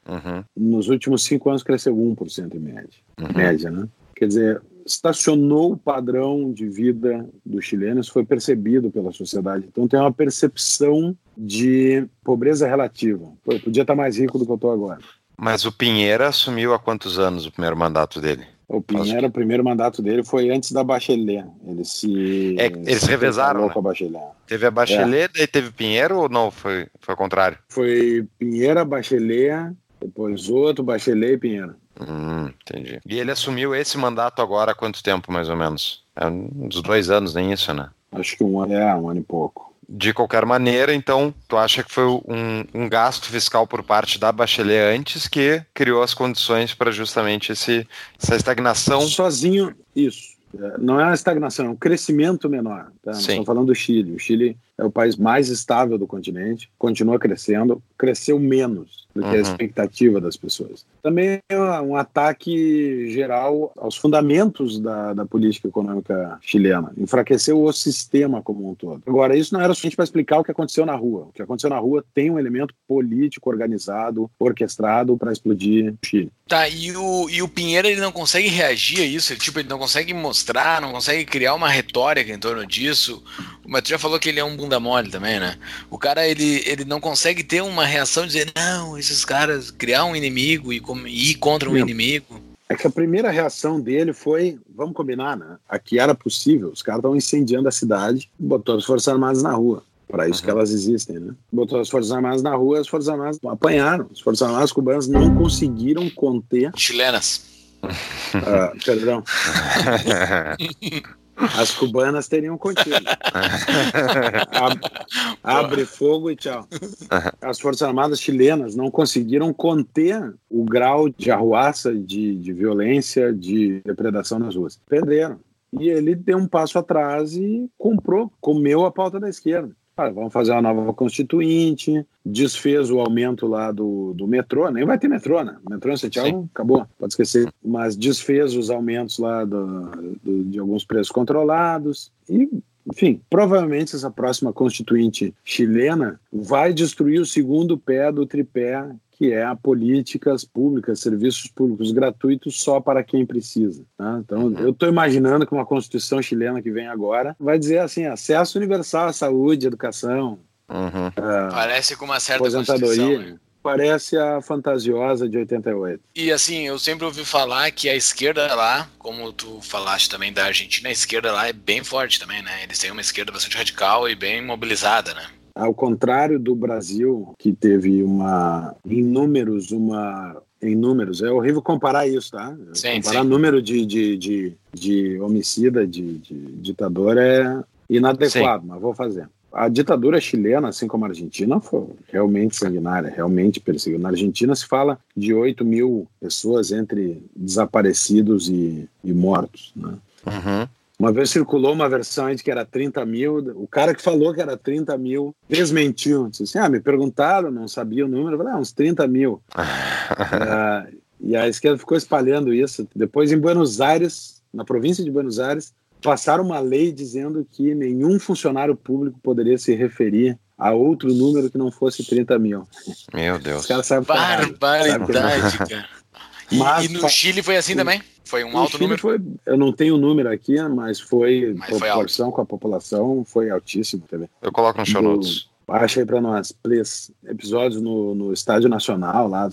Uhum. Nos últimos cinco anos cresceu 1% em média. Uhum. Média, né? Quer dizer, estacionou o padrão de vida dos chilenos, foi percebido pela sociedade. Então tem uma percepção de pobreza relativa. Pô, eu podia estar mais rico do que eu estou agora. Mas o Pinheiro assumiu há quantos anos o primeiro mandato dele? O Pinheiro, o primeiro mandato dele foi antes da Bachelet. Ele se. É, eles se revezaram. Né? Com a Bachelet. Teve a Bachelet, é. daí teve Pinheiro ou não? Foi, foi ao contrário? Foi Pinheiro, Bachelet, depois outro, Bachelet e Pinheiro. Hum, entendi. E ele assumiu esse mandato agora há quanto tempo, mais ou menos? É uns dois anos, nem isso, né? Acho que um ano, é, um ano e pouco. De qualquer maneira, então, tu acha que foi um, um gasto fiscal por parte da Bachelet antes que criou as condições para justamente esse, essa estagnação? Sozinho, isso. É, não é uma estagnação, é um crescimento menor. Tá? Estamos falando do Chile. O Chile é o país mais estável do continente, continua crescendo, cresceu menos do que uhum. a expectativa das pessoas. Também é um ataque geral aos fundamentos da, da política econômica chilena, enfraqueceu o sistema como um todo. Agora, isso não era suficiente para explicar o que aconteceu na rua. O que aconteceu na rua tem um elemento político organizado, orquestrado para explodir o Chile. Tá, e o, e o Pinheiro ele não consegue reagir a isso, ele, tipo, ele não consegue mostrar, não consegue criar uma retórica em torno disso. Mas tu já falou que ele é um bunda mole também, né? O cara, ele, ele não consegue ter uma reação de dizer, não, esses caras, criar um inimigo e ir contra um inimigo. É que a primeira reação dele foi, vamos combinar, né? Aqui era possível, os caras estavam incendiando a cidade, botou as Forças Armadas na rua. Para isso uhum. que elas existem, né? Botou as Forças Armadas na rua, as Forças Armadas apanharam. As Forças Armadas cubanas não conseguiram conter. Chilenas. Uh, perdão. As cubanas teriam contido. abre fogo e tchau. As Forças Armadas chilenas não conseguiram conter o grau de arruaça, de, de violência, de depredação nas ruas. Perderam. E ele deu um passo atrás e comprou, comeu a pauta da esquerda. Ah, vamos fazer uma nova constituinte, desfez o aumento lá do, do metrô, nem vai ter metrô, né? O metrô em Santiago Sim. acabou, pode esquecer. Mas desfez os aumentos lá do, do, de alguns preços controlados e enfim, provavelmente essa próxima constituinte chilena vai destruir o segundo pé do tripé que é a políticas públicas, serviços públicos gratuitos só para quem precisa. Tá? Então, uhum. eu estou imaginando que uma Constituição chilena que vem agora vai dizer assim: acesso universal à saúde, educação. Uhum. Uh, Parece com uma certa aposentadoria. Né? Parece a fantasiosa de 88. E assim, eu sempre ouvi falar que a esquerda lá, como tu falaste também da Argentina, a esquerda lá é bem forte também, né? Eles têm uma esquerda bastante radical e bem mobilizada, né? Ao contrário do Brasil, que teve uma, em números, uma em números. É horrível comparar isso, tá? Sim, comparar sim. número de, de, de, de homicida, de, de, ditador é inadequado, sim. mas vou fazer. A ditadura chilena, assim como a argentina, foi realmente sanguinária, realmente perseguida. Na Argentina se fala de 8 mil pessoas entre desaparecidos e, e mortos. Né? Uhum. Uma vez circulou uma versão de que era 30 mil, o cara que falou que era 30 mil desmentiu. Disse assim, ah, me perguntaram, não sabia o número, eu falei, ah, uns 30 mil. uh, e a esquerda ficou espalhando isso. Depois, em Buenos Aires, na província de Buenos Aires, passaram uma lei dizendo que nenhum funcionário público poderia se referir a outro número que não fosse 30 mil. Meu Deus. Os caras sabem Barbaridade, cara. E, Mas, e no Chile foi assim também? Foi um alto número? Foi, eu não tenho o número aqui, mas foi mas proporção foi com a população, foi altíssimo também. Eu coloco no show notes. Baixa aí pra nós, please. Episódios no, no Estádio Nacional, lá,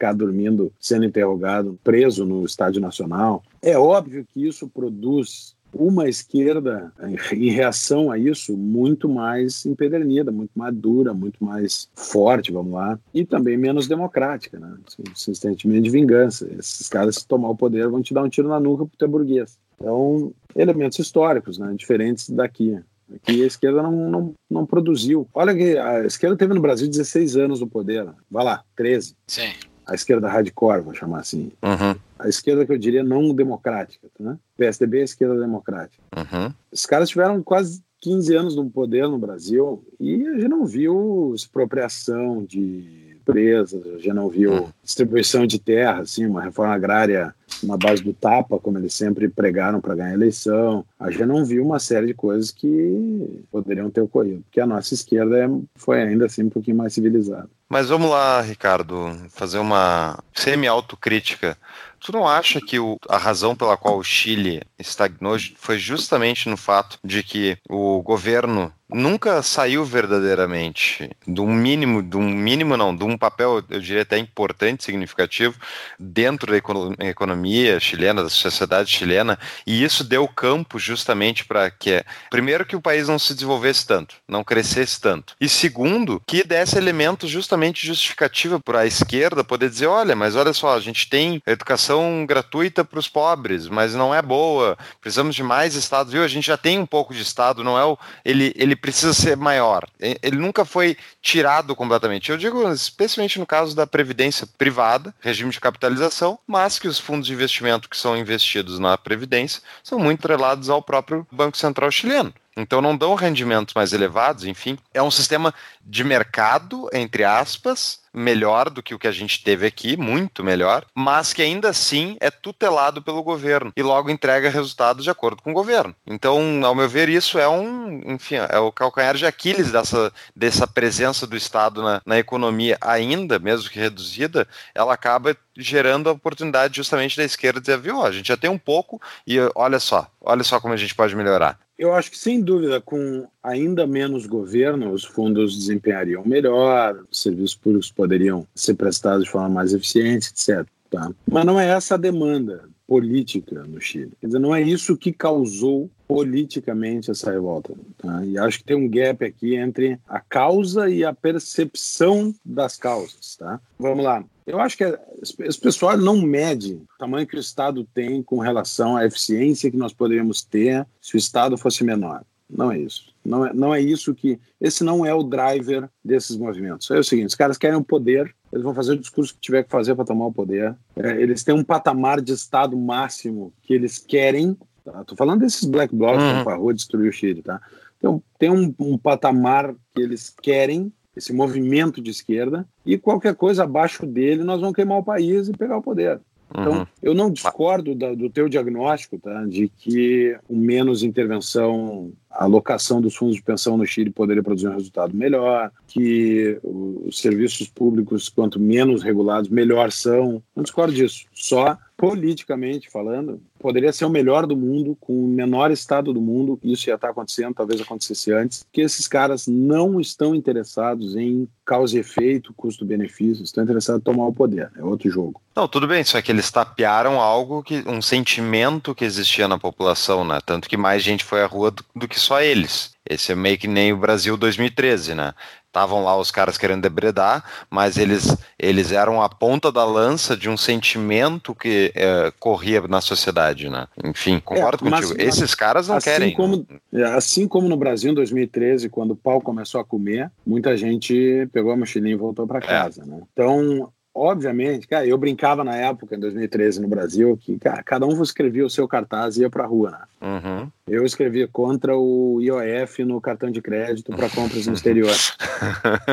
ficar dormindo, sendo interrogado, preso no Estádio Nacional. É óbvio que isso produz uma esquerda, em reação a isso, muito mais empedernida, muito mais dura, muito mais forte, vamos lá, e também menos democrática, né? Esse sentimento de vingança. Esses caras, se tomar o poder, vão te dar um tiro na nuca pro teu burguês. Então, elementos históricos, né? Diferentes daqui. Aqui a esquerda não, não, não produziu. Olha que a esquerda teve no Brasil 16 anos no poder. Vai lá, 13. Sim a esquerda hardcore, vou chamar assim. Uhum. A esquerda que eu diria não democrática, né? PSDB é a esquerda democrática. Uhum. Os caras tiveram quase 15 anos no poder no Brasil e a gente não viu expropriação de empresas, a gente não viu uhum. distribuição de terra, assim, uma reforma agrária na base do tapa, como eles sempre pregaram para ganhar a eleição. A gente não viu uma série de coisas que poderiam ter ocorrido, porque a nossa esquerda é, foi ainda assim um pouquinho mais civilizada. Mas vamos lá, Ricardo, fazer uma semi-autocrítica. Tu não acha que o, a razão pela qual o Chile estagnou foi justamente no fato de que o governo nunca saiu verdadeiramente de um mínimo, de um mínimo não, de um papel, eu diria até importante, significativo, dentro da economia chilena, da sociedade chilena, e isso deu campo justamente para que, primeiro, que o país não se desenvolvesse tanto, não crescesse tanto, e segundo, que desse elementos justamente justificativa para a esquerda poder dizer, olha, mas olha só, a gente tem educação gratuita para os pobres, mas não é boa, precisamos de mais Estado, viu? A gente já tem um pouco de Estado, não é o, ele, ele precisa ser maior. Ele nunca foi tirado completamente. Eu digo especialmente no caso da previdência privada, regime de capitalização, mas que os fundos de investimento que são investidos na previdência são muito atrelados ao próprio Banco Central chileno. Então não dão rendimentos mais elevados, enfim. É um sistema de mercado, entre aspas, melhor do que o que a gente teve aqui, muito melhor, mas que ainda assim é tutelado pelo governo e logo entrega resultados de acordo com o governo. Então, ao meu ver, isso é um, enfim, é o calcanhar de Aquiles dessa, dessa presença do Estado na, na economia ainda, mesmo que reduzida, ela acaba gerando a oportunidade justamente da esquerda dizer, viu, a gente já tem um pouco e olha só, olha só como a gente pode melhorar. Eu acho que, sem dúvida, com ainda menos governo, os fundos desempenhariam melhor, os serviços públicos poderiam ser prestados de forma mais eficiente, etc. Tá? Mas não é essa a demanda política no Chile. Quer dizer, não é isso que causou politicamente essa revolta. Tá? E acho que tem um gap aqui entre a causa e a percepção das causas. Tá? Vamos lá. Eu acho que esse pessoal não mede o tamanho que o Estado tem com relação à eficiência que nós poderíamos ter se o Estado fosse menor. Não é isso. Não é, não é isso que. Esse não é o driver desses movimentos. É o seguinte: os caras querem o poder, eles vão fazer o discurso que tiver que fazer para tomar o poder. É, eles têm um patamar de Estado máximo que eles querem. Tá? Tô falando desses black blocs uhum. que rua destruir o Chile, tá? Então, tem um, um patamar que eles querem, esse movimento de esquerda, e qualquer coisa abaixo dele, nós vamos queimar o país e pegar o poder. Então, uhum. eu não discordo da, do teu diagnóstico, tá, de que o menos intervenção, a alocação dos fundos de pensão no Chile poderia produzir um resultado melhor, que os serviços públicos, quanto menos regulados, melhor são. Não discordo disso. Só politicamente falando, poderia ser o melhor do mundo, com o menor estado do mundo, isso já está acontecendo, talvez acontecesse antes, que esses caras não estão interessados em causa e efeito, custo-benefício, estão interessados em tomar o poder, é outro jogo. Não, tudo bem, só que eles tapearam algo, que um sentimento que existia na população, né? Tanto que mais gente foi à rua do, do que só eles. Esse é meio que nem o Brasil 2013, né? estavam lá os caras querendo debredar, mas eles, eles eram a ponta da lança de um sentimento que é, corria na sociedade, né? Enfim, concordo é, mas, contigo. Mas, Esses caras não assim querem. Como, é, assim como no Brasil em 2013, quando o pau começou a comer, muita gente pegou a mochilinha e voltou para é. casa, né? Então, obviamente, cara, eu brincava na época, em 2013, no Brasil, que cara, cada um escrevia o seu cartaz e ia pra rua, né? Uhum. Eu escrevia contra o IOF no cartão de crédito para compras no exterior.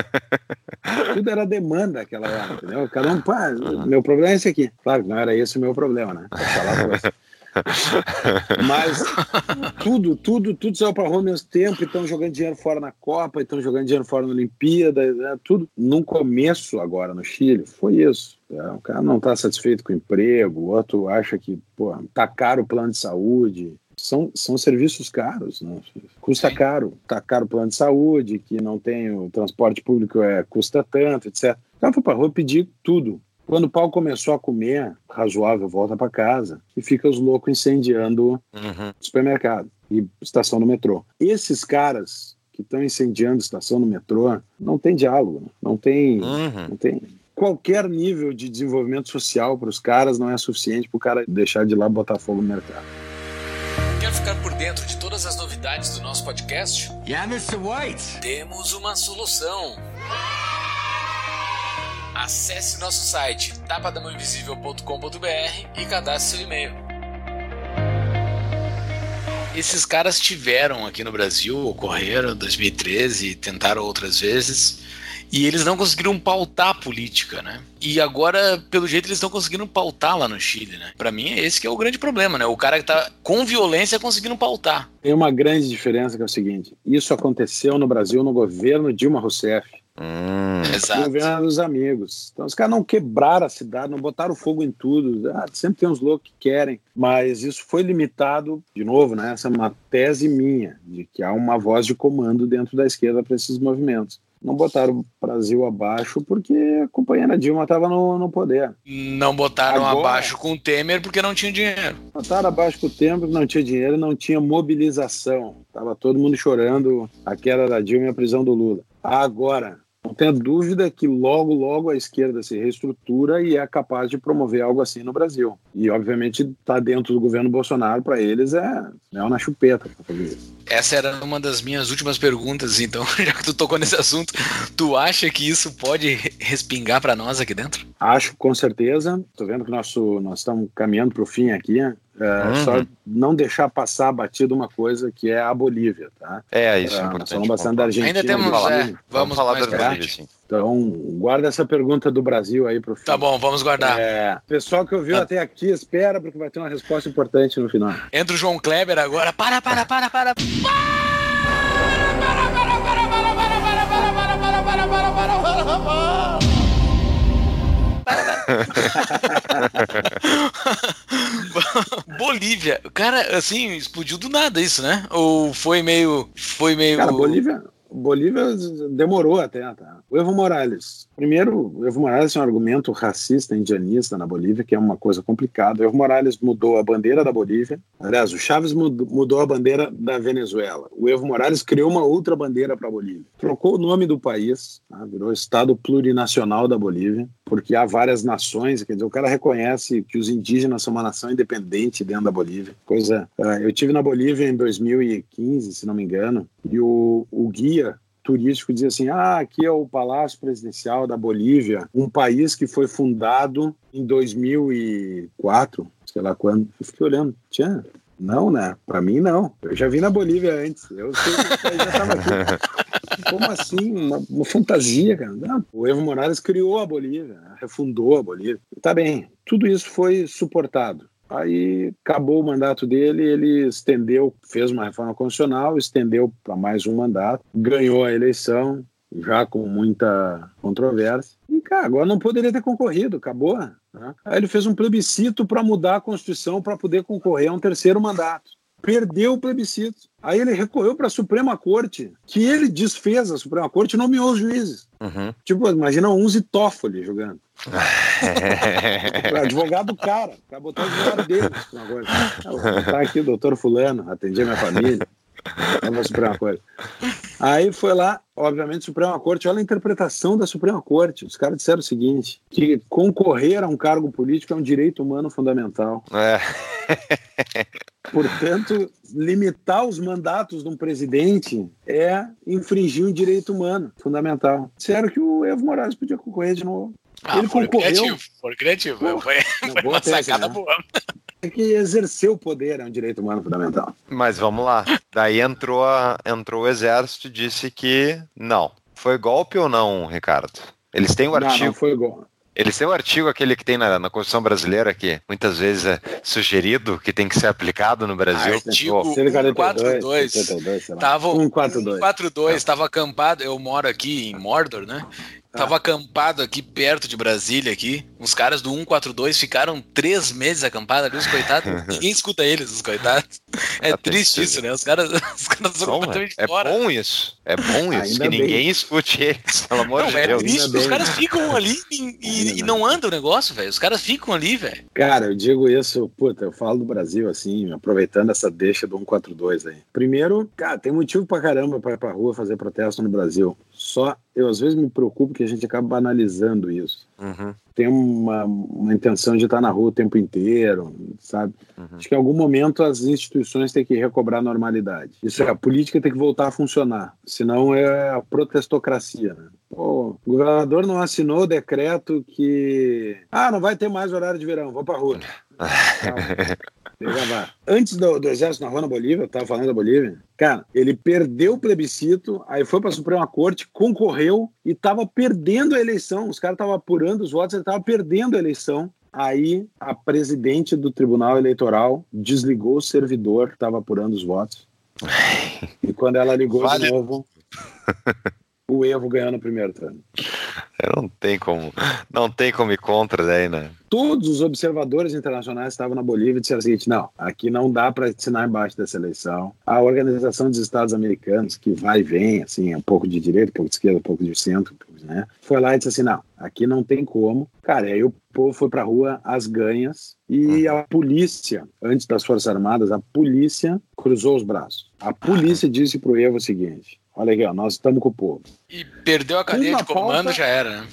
Tudo era demanda aquela hora, entendeu? Cada um, pá, uhum. meu problema é esse aqui. Claro, não era esse o meu problema, né? Mas tudo, tudo, tudo saiu para rua ao mesmo tempo, estão jogando dinheiro fora na Copa, estão jogando dinheiro fora na Olimpíada, né? tudo. No começo, agora no Chile, foi isso. É, o cara não está satisfeito com o emprego, o outro acha que pô, tá caro o plano de saúde. São, são serviços caros, né? custa caro. Tá caro o plano de saúde, que não tem o transporte público, é, custa tanto, etc. O cara foi para rua pedir tudo, quando o pau começou a comer, razoável, volta para casa e fica os loucos incendiando uhum. supermercado e estação do metrô. Esses caras que estão incendiando estação no metrô não tem diálogo, né? não tem, uhum. não tem qualquer nível de desenvolvimento social para os caras não é suficiente para o cara deixar de ir lá botar fogo no mercado. Quer ficar por dentro de todas as novidades do nosso podcast? Yeah, Mr. White. Temos uma solução. Acesse nosso site tapadamãoinvisível.com.br e cadastre seu e-mail. Esses caras tiveram aqui no Brasil, ocorreram em 2013, tentaram outras vezes, e eles não conseguiram pautar a política, né? E agora, pelo jeito, eles estão conseguindo pautar lá no Chile, né? Para mim, é esse que é o grande problema, né? O cara que tá com violência conseguindo pautar. Tem uma grande diferença que é o seguinte: isso aconteceu no Brasil no governo Dilma Rousseff. Hum, exato. governo dos amigos. Então os caras não quebraram a cidade, não botaram fogo em tudo. Ah, sempre tem uns loucos que querem, mas isso foi limitado, de novo, né? Essa é uma tese minha, de que há uma voz de comando dentro da esquerda para esses movimentos. Não botaram o Brasil abaixo porque a companheira Dilma estava no, no poder. Não botaram Agora, abaixo com o Temer porque não tinha dinheiro. Botaram abaixo com o Temer porque não tinha dinheiro, não tinha mobilização. Tava todo mundo chorando a queda da Dilma e a prisão do Lula. Agora, não tenha dúvida que logo, logo a esquerda se reestrutura e é capaz de promover algo assim no Brasil. E, obviamente, está dentro do governo Bolsonaro, para eles, é mel na chupeta para fazer isso. Essa era uma das minhas últimas perguntas, então, já que tu tocou nesse assunto, tu acha que isso pode respingar para nós aqui dentro? Acho, com certeza. Estou vendo que nosso, nós estamos caminhando para o fim aqui. É, uhum. Só não deixar passar batido uma coisa que é a Bolívia, tá? É, isso é, é importante. Falando bastante da Argentina. Ainda temos, é, vamos, vamos falar da Bolívia, sim. Então, guarda essa pergunta do Brasil aí pro fim. Tá bom, vamos guardar. É, pessoal que ouviu tá. até aqui, espera, porque vai ter uma resposta importante no final. Entra o João Kleber agora. Para, para, para, para. Para, para, para, para, para, para, para, para, para, para, para, para, para, para, para. Bolívia, cara, assim, explodiu do nada isso, né? Ou foi meio. Foi meio. Cara, Bolívia, Bolívia demorou até, tá? O Evo Morales. Primeiro, o Evo Morales é um argumento racista, indianista na Bolívia, que é uma coisa complicada. O Evo Morales mudou a bandeira da Bolívia. Aliás, o Chaves mudou a bandeira da Venezuela. O Evo Morales criou uma outra bandeira para a Bolívia. Trocou o nome do país, tá? virou Estado Plurinacional da Bolívia, porque há várias nações. Quer dizer, o cara reconhece que os indígenas são uma nação independente dentro da Bolívia. Coisa. Uh, eu tive na Bolívia em 2015, se não me engano, e o, o guia turístico dizia assim: ah, aqui é o Palácio Presidencial da Bolívia, um país que foi fundado em 2004, sei lá quando. Eu fiquei olhando, tinha Não, né? Pra mim, não. Eu já vi na Bolívia antes. Eu sei que já tava aqui. Como assim? Uma, uma fantasia, cara. Não, o Evo Morales criou a Bolívia, né? refundou a Bolívia. Tá bem, tudo isso foi suportado. Aí acabou o mandato dele, ele estendeu, fez uma reforma constitucional, estendeu para mais um mandato, ganhou a eleição, já com muita controvérsia. E, cara, agora não poderia ter concorrido, acabou. Né? Aí ele fez um plebiscito para mudar a Constituição para poder concorrer a um terceiro mandato. Perdeu o plebiscito. Aí ele recorreu para a Suprema Corte, que ele desfez a Suprema Corte e nomeou os juízes. Uhum. Tipo, imagina um Toffoli jogando. advogado do cara, para botar o advogado dele. Tá aqui o doutor Fulano, atendi minha família. É a Suprema Corte. Aí foi lá, obviamente, Suprema Corte. Olha a interpretação da Suprema Corte. Os caras disseram o seguinte: que concorrer a um cargo político é um direito humano fundamental. É. Portanto, limitar os mandatos de um presidente é infringir um direito humano fundamental. Disseram que o Evo Morales podia concorrer de novo. Ah, Ele for concorreu. Criativo, for criativo. Pô, foi, foi uma sacada né? boa. É que exercer o poder é um direito humano fundamental. Mas vamos lá. Daí entrou, a, entrou o exército e disse que não. Foi golpe ou não, Ricardo? Eles têm o artigo. Não, não foi golpe. Eles têm o artigo aquele que tem na, na Constituição brasileira que muitas vezes é sugerido que tem que ser aplicado no Brasil. Artigo 142. Estava 142. Estava acampado. Eu moro aqui em Mordor, né? Tava acampado aqui perto de Brasília aqui. Os caras do 142 ficaram três meses acampados ali, os coitados. ninguém escuta eles, os coitados. É tá triste isso, né? Os caras, os caras são completamente é fora. É bom isso. É bom isso. Ainda que bem. ninguém escute eles, pelo amor não, de é Deus. Triste, os caras ficam ali e, e, e não anda o negócio, velho. Os caras ficam ali, velho. Cara, eu digo isso, puta, eu falo do Brasil assim, aproveitando essa deixa do 142 aí. Primeiro, cara, tem motivo pra caramba pra ir pra rua fazer protesto no Brasil. Só eu às vezes me preocupo que a gente acaba banalizando isso. Uhum. Tem uma, uma intenção de estar na rua o tempo inteiro, sabe? Uhum. Acho que em algum momento as instituições têm que recobrar a normalidade. Isso é, a política tem que voltar a funcionar, senão é a protestocracia, né? Pô, o governador não assinou o decreto que. Ah, não vai ter mais horário de verão, vou pra rua. Antes do, do, exército na rua na Bolívia, eu tava falando da Bolívia, cara, ele perdeu o plebiscito, aí foi para a Suprema Corte, concorreu e tava perdendo a eleição. Os caras estavam apurando os votos, ele tava perdendo a eleição. Aí a presidente do Tribunal Eleitoral desligou o servidor que estava apurando os votos. E quando ela ligou vale. de novo, o Evo ganhou no primeiro turno. Não tem como, não tem como ir contra daí, né? Todos os observadores internacionais estavam na Bolívia e disseram o seguinte: não, aqui não dá para assinar embaixo dessa eleição. A Organização dos Estados Americanos, que vai e vem, assim, um pouco de direita, um pouco de esquerda, um pouco de centro, né? Foi lá e disse assim: não, aqui não tem como. Cara, aí o povo foi pra rua às ganhas e uhum. a polícia, antes das Forças Armadas, a polícia cruzou os braços. A polícia disse pro Evo o seguinte: Olha aqui, ó, nós estamos com o povo. E perdeu a cadeia de comando, pauta... já era, né?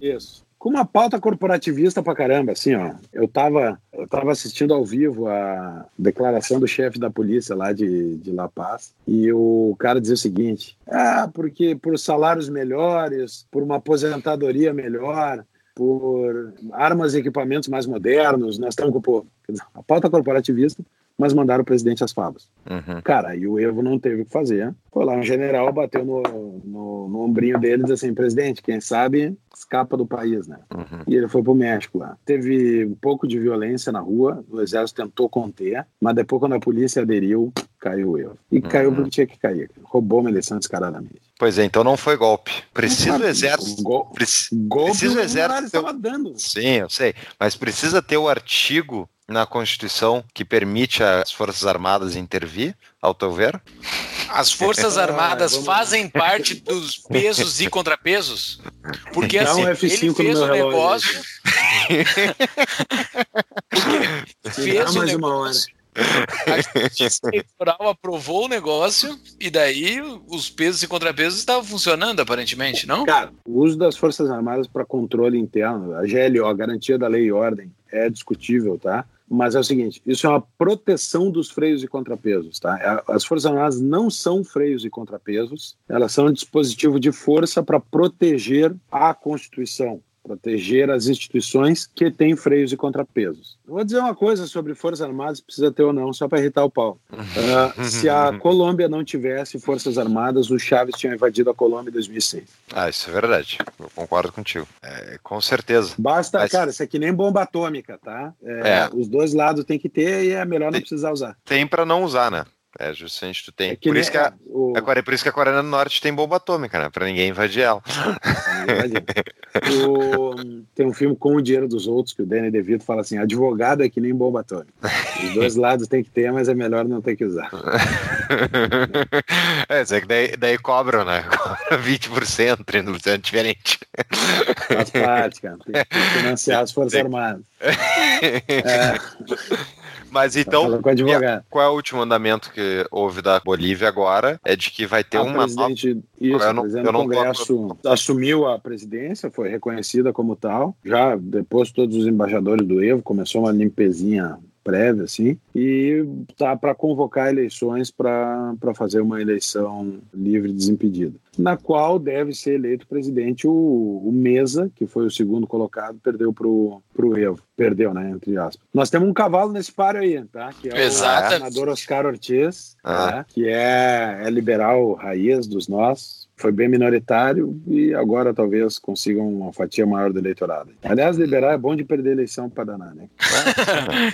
Isso. Com uma pauta corporativista pra caramba, assim, ó. Eu tava, eu tava assistindo ao vivo a declaração do chefe da polícia lá de, de La Paz, e o cara dizia o seguinte: ah, porque por salários melhores, por uma aposentadoria melhor, por armas e equipamentos mais modernos, nós estamos com. A pauta corporativista mas mandaram o presidente às favas. Uhum. Cara, e o Evo não teve o que fazer. Foi lá um general, bateu no, no, no ombrinho dele e disse assim: presidente, quem sabe escapa do país, né? Uhum. E ele foi pro México lá. Teve um pouco de violência na rua, o exército tentou conter, mas depois, quando a polícia aderiu, caiu o Evo. E uhum. caiu porque tinha que cair. Roubou uma eleição descaradamente. Pois é, então não foi golpe. Precisa o exército. Preci... Golpe precisa o exército. estava dando. Sim, eu sei. Mas precisa ter o artigo na Constituição que permite às Forças Armadas intervir, ao teu ver? As Forças Armadas ah, fazem parte dos pesos e contrapesos? Porque assim, um ele fez o um negócio. fez o um negócio. A justiça eleitoral aprovou o negócio e daí os pesos e contrapesos estavam funcionando, aparentemente, não? Cara, o uso das Forças Armadas para controle interno, a GLO, a garantia da lei e ordem, é discutível, tá? Mas é o seguinte, isso é uma proteção dos freios e contrapesos, tá? É, as Forças Armadas não são freios e contrapesos, elas são um dispositivo de força para proteger a Constituição, proteger as instituições que têm freios e contrapesos. Vou dizer uma coisa sobre Forças Armadas, precisa ter ou não, só para irritar o pau. Uh, se a Colômbia não tivesse Forças Armadas, o Chaves tinha invadido a Colômbia em 2006. Ah, isso é verdade. Eu concordo contigo. É, com certeza. Basta, Mas... cara, isso é que nem bomba atômica, tá? É, é. Os dois lados tem que ter e é melhor não precisar usar. Tem para não usar, né? É, justamente tu tem. É por, isso que a, o... a Coreia, por isso que a Coreia do Norte tem bomba atômica, né? Pra ninguém invadir ela. o... Tem um filme com o dinheiro dos outros que o Danny DeVito fala assim: advogado é que nem bomba atômica. Os dois lados tem que ter, mas é melhor não ter que usar. é, é que daí, daí cobram, né? Cobra 20%, 30% diferente. Faz parte, cara. Tem que financiar as Forças Armadas. É. Mas tá então, qual é o último andamento que houve da Bolívia agora? É de que vai ter a uma presidente, nova... Isso, eu não, o Congresso tô... assumiu a presidência, foi reconhecida como tal. Já depois todos os embaixadores do Evo começou uma limpezinha prévia, assim, e tá para convocar eleições para fazer uma eleição livre e desimpedida, na qual deve ser eleito presidente o, o Mesa, que foi o segundo colocado, perdeu pro, pro Evo. Perdeu, né? Entre aspas. Nós temos um cavalo nesse páreo aí, tá? Que é Exato. o senador Oscar Ortiz, ah. né? que é, é liberal raiz dos nós, foi bem minoritário e agora talvez consigam uma fatia maior do eleitorado. Aliás, liberar é bom de perder eleição para danar, né?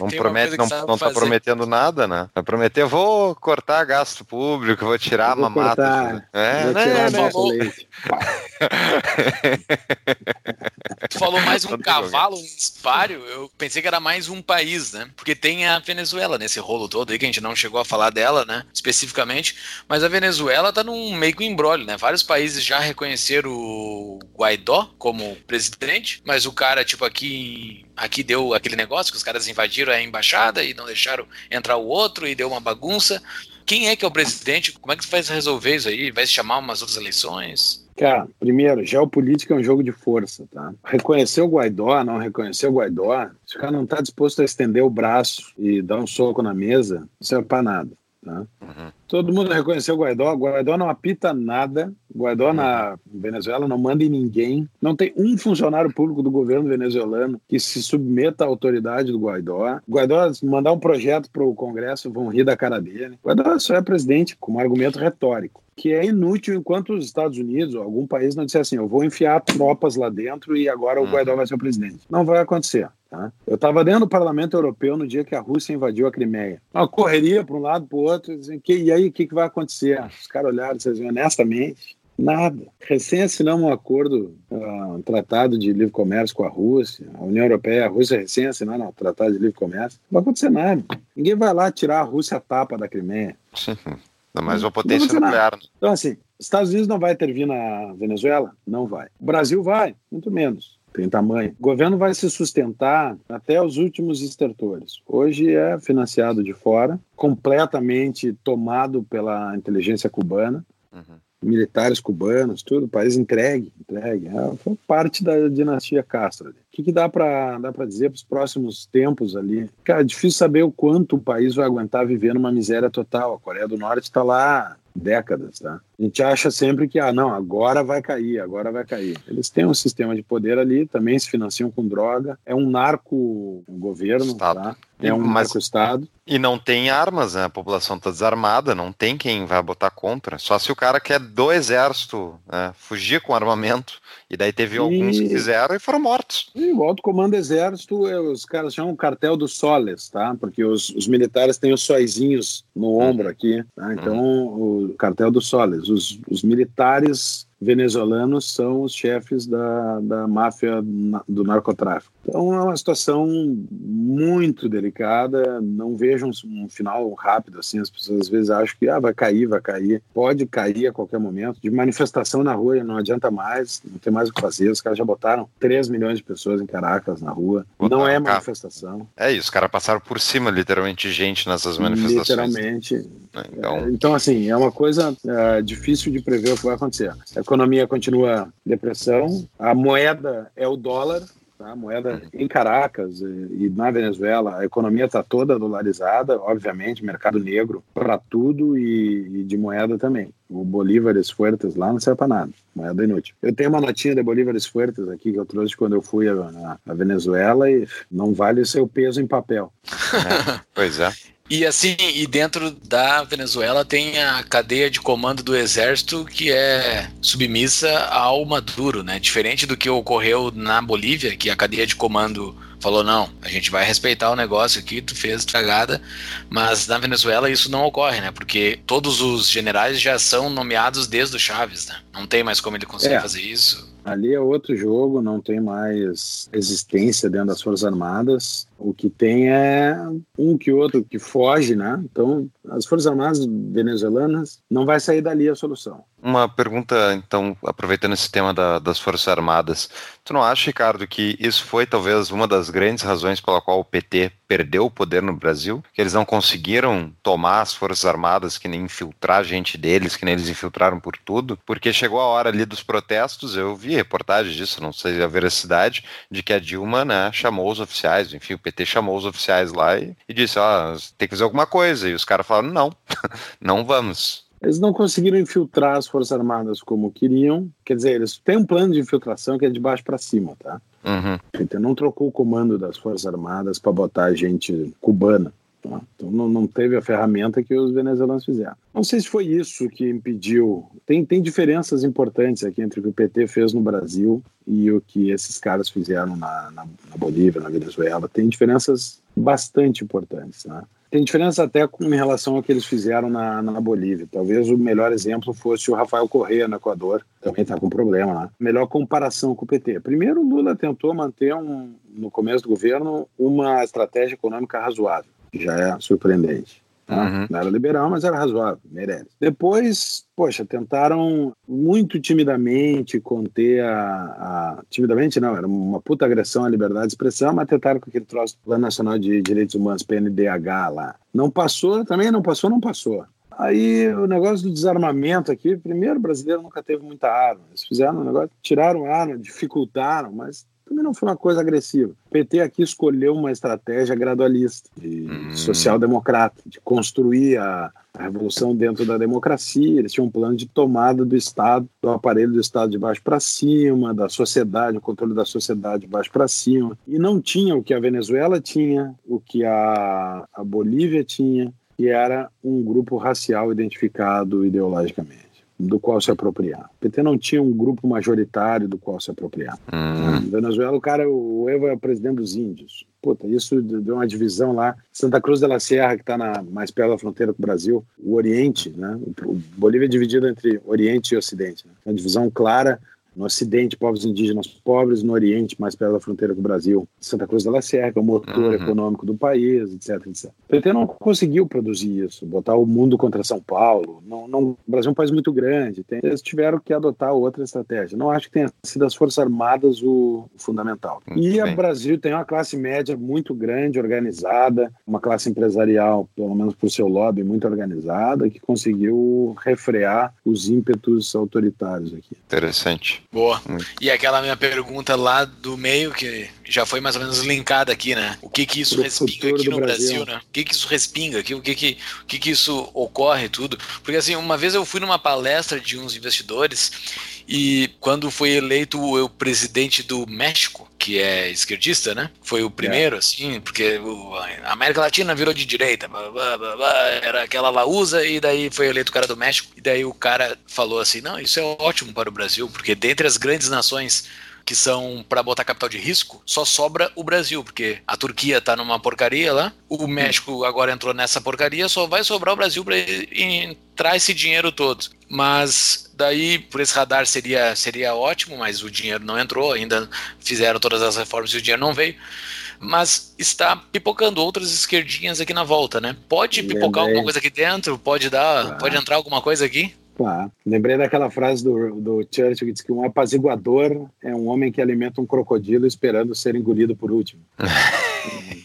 não promete, não, não tá prometendo nada, né? Vai prometer, vou cortar gasto público, vou tirar a mamata. Cortar, é, vou né, tirar né, leite. tu falou mais um cavalo, um espário, eu pensei que era mais um país, né? Porque tem a Venezuela nesse rolo todo aí, que a gente não chegou a falar dela, né? Especificamente, mas a Venezuela tá num meio que embrólio, né? Vários países já reconheceram o Guaidó como presidente, mas o cara, tipo, aqui aqui deu aquele negócio que os caras invadiram a embaixada e não deixaram entrar o outro e deu uma bagunça. Quem é que é o presidente? Como é que vai resolver isso aí? Vai se chamar umas outras eleições? Cara, primeiro, geopolítica é um jogo de força, tá? Reconhecer o Guaidó, não reconhecer o Guaidó, se o cara não tá disposto a estender o braço e dar um soco na mesa, não serve pra nada. Tá? Uhum. Todo mundo reconheceu o Guaidó. Guaidó não apita nada. Guaidó uhum. na Venezuela não manda em ninguém. Não tem um funcionário público do governo venezuelano que se submeta à autoridade do Guaidó. Guaidó mandar um projeto para o Congresso, vão rir da cara dele. Guaidó só é presidente com um argumento retórico que é inútil enquanto os Estados Unidos ou algum país não disser assim, eu vou enfiar tropas lá dentro e agora o Guaidó uhum. vai ser o presidente. Não vai acontecer. Tá? Eu estava dentro do Parlamento Europeu no dia que a Rússia invadiu a Crimeia. Uma correria para um lado para o outro, dizendo, que, e aí o que, que vai acontecer? Os caras olharam e disseram, honestamente, Nada. Recém assinamos um acordo, uh, um tratado de livre comércio com a Rússia, a União Europeia e a Rússia recém assinaram um tratado de livre comércio. Não vai acontecer nada. Ninguém vai lá tirar a Rússia a tapa da Crimeia. Ainda mais uma potência nuclear. Né? Então, assim, Estados Unidos não vai intervir na Venezuela? Não vai. O Brasil vai, muito menos tem tamanho. O governo vai se sustentar até os últimos estertores. Hoje é financiado de fora, completamente tomado pela inteligência cubana. Uhum. Militares cubanos, tudo, o país entregue, entregue. É, foi parte da dinastia Castro. O que, que dá para dá dizer para os próximos tempos ali? Cara, é difícil saber o quanto o país vai aguentar viver numa miséria total. A Coreia do Norte está lá décadas, tá? A gente acha sempre que, ah, não, agora vai cair, agora vai cair. Eles têm um sistema de poder ali, também se financiam com droga, é um narco governo, Estado. tá? É um Mas, narco-estado. E não tem armas, né? A população está desarmada, não tem quem vai botar contra. Só se o cara quer do exército né? fugir com armamento. E daí teve e... alguns que fizeram e foram mortos. E o alto comando exército, é, os caras chamam cartel dos soles, tá? Porque os, os militares têm os soizinhos no ombro aqui, tá? Então, uhum. o cartel dos soles. Os, os militares venezuelanos são os chefes da, da máfia do narcotráfico. Então é uma situação muito delicada. Não vejo um, um, final rápido assim. As pessoas às vezes acham que ah, vai cair, vai cair. Pode cair a qualquer momento. De manifestação na rua não adianta mais, não tem mais o que fazer. Os caras já botaram 3 milhões de pessoas em Caracas na rua. não é manifestação. É isso, os caras passaram por cima, literalmente, gente nessas manifestações. Literalmente. É, então, é, então assim, é uma coisa é, difícil de prever o que vai acontecer. A economia continua depressão, a moeda é o dólar, Tá? Moeda em Caracas e, na Venezuela, a economia está toda dolarizada, obviamente, mercado negro para tudo e, e, de moeda também. O Bolívar Fuertes lá não serve para nada. moeda inútil. Eu tenho uma notinha de Bolívares Fuertes aqui que eu trouxe quando eu fui à Venezuela e não vale o seu peso em papel. É, pois é. E assim, e dentro da Venezuela tem a cadeia de comando do exército que é submissa ao Maduro, né? Diferente do que ocorreu na Bolívia, que a cadeia de comando falou: não, a gente vai respeitar o negócio aqui, tu fez estragada. Mas na Venezuela isso não ocorre, né? Porque todos os generais já são nomeados desde o Chaves, né? Não tem mais como ele conseguir é. fazer isso. Ali é outro jogo, não tem mais existência dentro das Forças Armadas. O que tem é um que outro que foge, né? Então, as Forças Armadas venezuelanas não vai sair dali a solução. Uma pergunta, então, aproveitando esse tema da, das Forças Armadas. Tu não acha, Ricardo, que isso foi talvez uma das grandes razões pela qual o PT perdeu o poder no Brasil? Que eles não conseguiram tomar as Forças Armadas, que nem infiltrar gente deles, que nem eles infiltraram por tudo? Porque chegou a hora ali dos protestos, eu vi reportagem disso, não sei a veracidade, de que a Dilma né, chamou os oficiais, enfim, o PT chamou os oficiais lá e, e disse: Ó, oh, tem que fazer alguma coisa. E os caras falaram: não, não vamos. Eles não conseguiram infiltrar as Forças Armadas como queriam. Quer dizer, eles têm um plano de infiltração que é de baixo para cima, tá? Uhum. Então não trocou o comando das Forças Armadas para botar gente cubana. Tá? Então não, não teve a ferramenta que os venezuelanos fizeram. Não sei se foi isso que impediu. Tem, tem diferenças importantes aqui entre o que o PT fez no Brasil e o que esses caras fizeram na, na, na Bolívia, na Venezuela. Tem diferenças bastante importantes. Né? Tem diferença até com, em relação ao que eles fizeram na, na Bolívia. Talvez o melhor exemplo fosse o Rafael Correa no Equador, também está com problema lá. Melhor comparação com o PT. Primeiro, o Lula tentou manter, um, no começo do governo, uma estratégia econômica razoável, que já é surpreendente. Tá? Uhum. Não era liberal, mas era razoável, merece. Depois, poxa, tentaram muito timidamente conter a, a, Timidamente não, era uma puta agressão à liberdade de expressão, mas tentaram com aquele troço Plano Nacional de Direitos Humanos, PNDH lá. Não passou, também não passou, não passou. Aí o negócio do desarmamento aqui, primeiro o brasileiro nunca teve muita arma. Eles fizeram um negócio, tiraram arma, dificultaram, mas também não foi uma coisa agressiva. O PT aqui escolheu uma estratégia gradualista, de hum. social-democrata, de construir a, a, revolução dentro da democracia. Eles tinham um plano de tomada do Estado, do aparelho do Estado de baixo para cima, da sociedade, o controle da sociedade de baixo para cima. E não tinha o que a Venezuela tinha, o que a, a Bolívia tinha, que era um grupo racial identificado ideologicamente do qual se apropriar. O PT não tinha um grupo majoritário do qual se apropriar. Hum. Na Venezuela, o cara, o Evo é o presidente dos índios. Puta, isso deu uma divisão lá. Santa Cruz de la Sierra, que está mais perto da fronteira com o Brasil, o Oriente, né? O Bolívia é dividido entre Oriente e Ocidente. Né? Uma divisão clara no Ocidente, povos indígenas pobres, no Oriente, mais perto da fronteira com o Brasil, Santa Cruz da La Serra, que é o motor uhum. econômico do país, etc, etc. O PT não conseguiu produzir isso, botar o mundo contra São Paulo. Não, não, o Brasil é um país muito grande, tem, eles tiveram que adotar outra estratégia. Não acho que tenha sido as Forças Armadas o, o fundamental. Muito e o Brasil tem uma classe média muito grande, organizada, uma classe empresarial, pelo menos por seu lobby, muito organizada, que conseguiu refrear os ímpetos autoritários aqui. Interessante. Boa. E aquela minha pergunta lá do meio, que já foi mais ou menos linkada aqui, né? O que que isso respinga aqui no Brasil. Brasil, né? O que que isso respinga aqui? O que que, o que que isso ocorre tudo? Porque assim, uma vez eu fui numa palestra de uns investidores e quando foi eleito o, o presidente do México, que é esquerdista, né? Foi o primeiro, é. assim, porque a América Latina virou de direita, blá, blá, blá, era aquela Laúza, e daí foi eleito o cara do México, e daí o cara falou assim: não, isso é ótimo para o Brasil, porque dentre as grandes nações que são para botar capital de risco, só sobra o Brasil, porque a Turquia tá numa porcaria lá, o México agora entrou nessa porcaria, só vai sobrar o Brasil para entrar esse dinheiro todo. Mas daí, por esse radar seria, seria ótimo, mas o dinheiro não entrou, ainda fizeram todas as reformas e o dinheiro não veio mas está pipocando outras esquerdinhas aqui na volta, né? Pode pipocar alguma coisa aqui dentro? Pode dar, ah. pode entrar alguma coisa aqui? Claro. Lembrei daquela frase do, do Churchill que diz que um apaziguador é um homem que alimenta um crocodilo esperando ser engolido por último.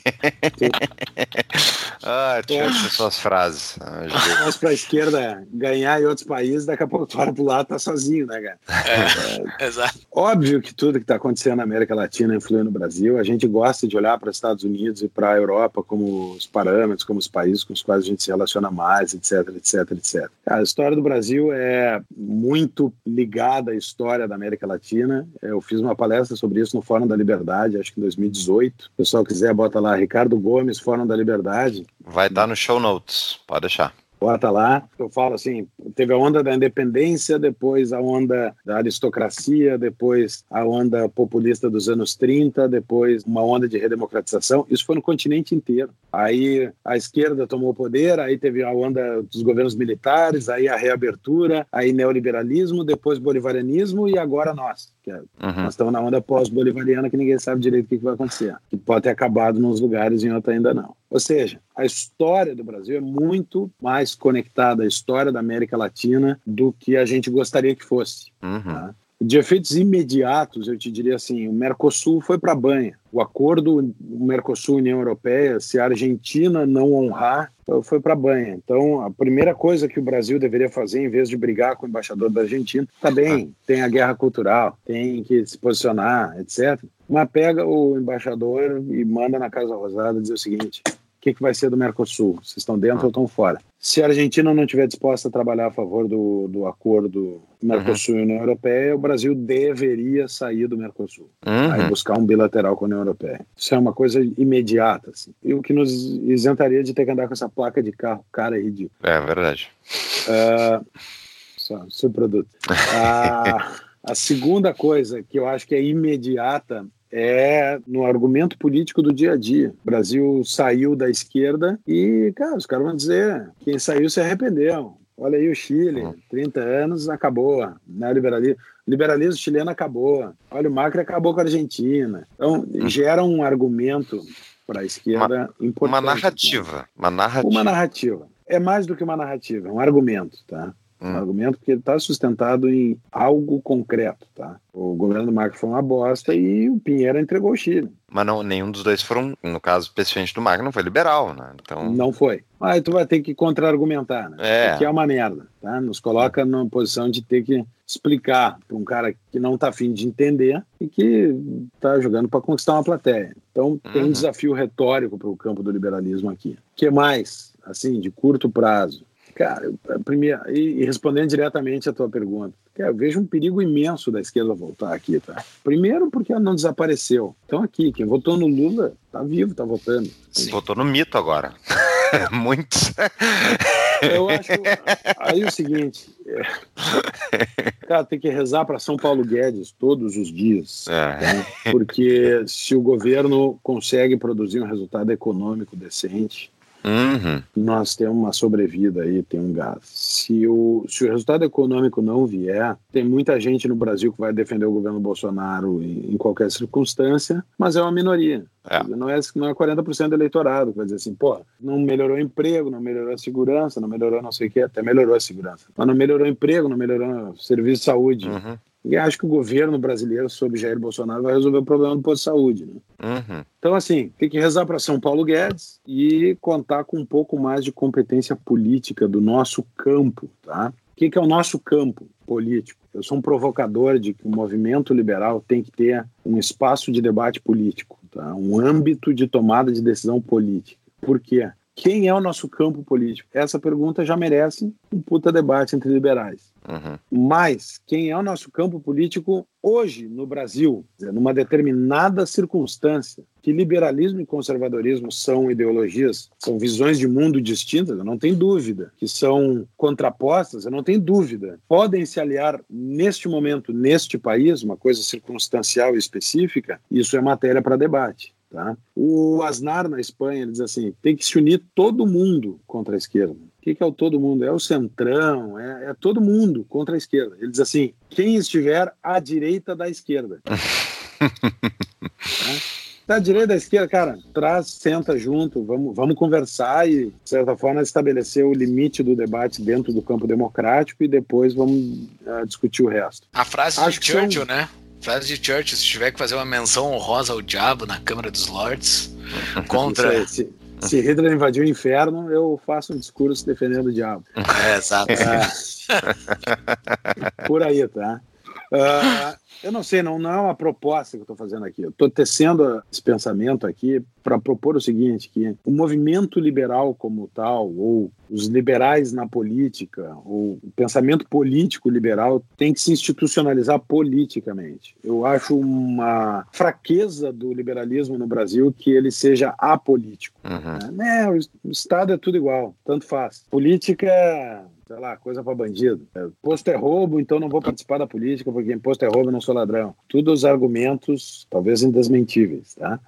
Ah, tinha suas frases. Ah, Mas pra esquerda ganhar em outros países, daqui a pouco tu olha pro lado tá sozinho, né, cara? É, é, exato. Óbvio que tudo que está acontecendo na América Latina influi no Brasil. A gente gosta de olhar para os Estados Unidos e para a Europa como os parâmetros, como os países com os quais a gente se relaciona mais, etc, etc, etc. A história do Brasil é muito ligada à história da América Latina. Eu fiz uma palestra sobre isso no Fórum da Liberdade, acho que em 2018. Se o pessoal quiser, bota lá Ricardo Gomes, Fórum da Liberdade. Vai estar no show notes, pode deixar bota lá. Eu falo assim: teve a onda da independência, depois a onda da aristocracia, depois a onda populista dos anos 30, depois uma onda de redemocratização. Isso foi no continente inteiro. Aí a esquerda tomou o poder, aí teve a onda dos governos militares, aí a reabertura, aí neoliberalismo, depois bolivarianismo e agora nós. É, uhum. Nós estamos na onda pós-bolivariana que ninguém sabe direito o que, que vai acontecer. Que pode ter acabado nos lugares e em outros ainda não. Ou seja, a história do Brasil é muito mais conectada à história da América Latina do que a gente gostaria que fosse. Uhum. Tá? De efeitos imediatos, eu te diria assim: o Mercosul foi para a banha. O acordo Mercosul-União Europeia, se a Argentina não honrar, foi para a banha. Então, a primeira coisa que o Brasil deveria fazer, em vez de brigar com o embaixador da Argentina, tá bem, tem a guerra cultural, tem que se posicionar, etc. Mas pega o embaixador e manda na Casa Rosada dizer o seguinte: o que, que vai ser do Mercosul? Vocês estão dentro ou estão fora? Se a Argentina não estiver disposta a trabalhar a favor do, do acordo Mercosul uhum. e União Europeia, o Brasil deveria sair do Mercosul. Uhum. Aí buscar um bilateral com a União Europeia. Isso é uma coisa imediata. Assim. E o que nos isentaria de ter que andar com essa placa de carro cara é ridículo. É verdade. Uh, só, subproduto. Uh, a segunda coisa que eu acho que é imediata é no argumento político do dia a dia. O Brasil saiu da esquerda e, cara, os caras vão dizer: quem saiu se arrependeu. Olha aí o Chile, 30 anos, acabou. Né, liberalismo. liberalismo chileno acabou. Olha, o Macri acabou com a Argentina. Então, hum. gera um argumento para a esquerda uma, importante. Uma narrativa. Uma narrativa. Uma narrativa. É mais do que uma narrativa, é um argumento, tá? Hum. Um argumento porque ele está sustentado em algo concreto, tá? O governo do Macri foi uma bosta e o Pinheiro entregou o Chile. Mas não, nenhum dos dois foram, no caso especificamente do Macri, não foi liberal, né? Então... Não foi. Aí tu vai ter que contra-argumentar, né? É. Que é uma merda, tá? Nos coloca numa posição de ter que explicar para um cara que não está afim de entender e que está jogando para conquistar uma plateia. Então tem uhum. um desafio retórico para o campo do liberalismo aqui. O que mais, assim, de curto prazo? Cara, primeiro, e, respondendo diretamente a tua pergunta, eu vejo um perigo imenso da esquerda voltar aqui, tá? Primeiro porque ela não desapareceu. Então aqui, quem votou no Lula tá vivo, tá votando. Sim. Votou no mito agora. Muitos. Eu acho. Aí é o seguinte. É, cara, tem que rezar para São Paulo Guedes todos os dias. É. Né? Porque se o governo consegue produzir um resultado econômico decente, Uhum. Nós temos uma sobrevida aí, tem um gás. Se o, se o resultado econômico não vier, tem muita gente no Brasil que vai defender o governo Bolsonaro em, em qualquer circunstância, mas é uma minoria. É. Não, é, não é 40% do eleitorado que vai dizer assim, pô, não melhorou o emprego, não melhorou a segurança, não melhorou não sei o que, até melhorou a segurança. Mas não melhorou o emprego, não melhorou o serviço de saúde. Uhum. E acho que o governo brasileiro, sob Jair Bolsonaro, vai resolver o problema do posto de saúde. Né? Uhum. Então, assim, tem que rezar para São Paulo Guedes e contar com um pouco mais de competência política do nosso campo. Tá? O que, que é o nosso campo político? Eu sou um provocador de que o movimento liberal tem que ter um espaço de debate político, tá? um âmbito de tomada de decisão política. Por quê? Quem é o nosso campo político? Essa pergunta já merece um puta debate entre liberais. Uhum. Mas quem é o nosso campo político hoje no Brasil, numa determinada circunstância, que liberalismo e conservadorismo são ideologias, são visões de mundo distintas, eu não tenho dúvida, que são contrapostas, eu não tenho dúvida. Podem se aliar neste momento, neste país, uma coisa circunstancial e específica, isso é matéria para debate. Tá? O Aznar, na Espanha, ele diz assim: tem que se unir todo mundo contra a esquerda. O que, que é o todo mundo? É o centrão, é, é, todo mundo contra a esquerda. Ele diz assim: quem estiver à direita da esquerda. tá? à direita da esquerda, cara, traz, senta junto, vamos, vamos conversar e, de certa forma, estabelecer o limite do debate dentro do campo democrático e depois vamos uh, discutir o resto. A frase Acho de Churchill, são... né? Frase de Churchill, se tiver que fazer uma menção honrosa ao diabo na Câmara dos Lords contra. se, Se Hitler invadiu o inferno, eu faço um discurso defendendo o diabo. É, exato. É. Por aí, tá? Uh, eu não sei, não, não é uma proposta que eu estou fazendo aqui. Eu estou tecendo esse pensamento aqui para propor o seguinte, que o movimento liberal como tal, ou os liberais na política, ou o pensamento político liberal tem que se institucionalizar politicamente. Eu acho uma fraqueza do liberalismo no Brasil que ele seja apolítico. Uhum. Né? O Estado é tudo igual, tanto faz. Política sei lá, coisa para bandido. É, posto é roubo, então não vou participar da política, porque imposto é roubo, não sou ladrão. Tudo os argumentos, talvez indesmentíveis, tá?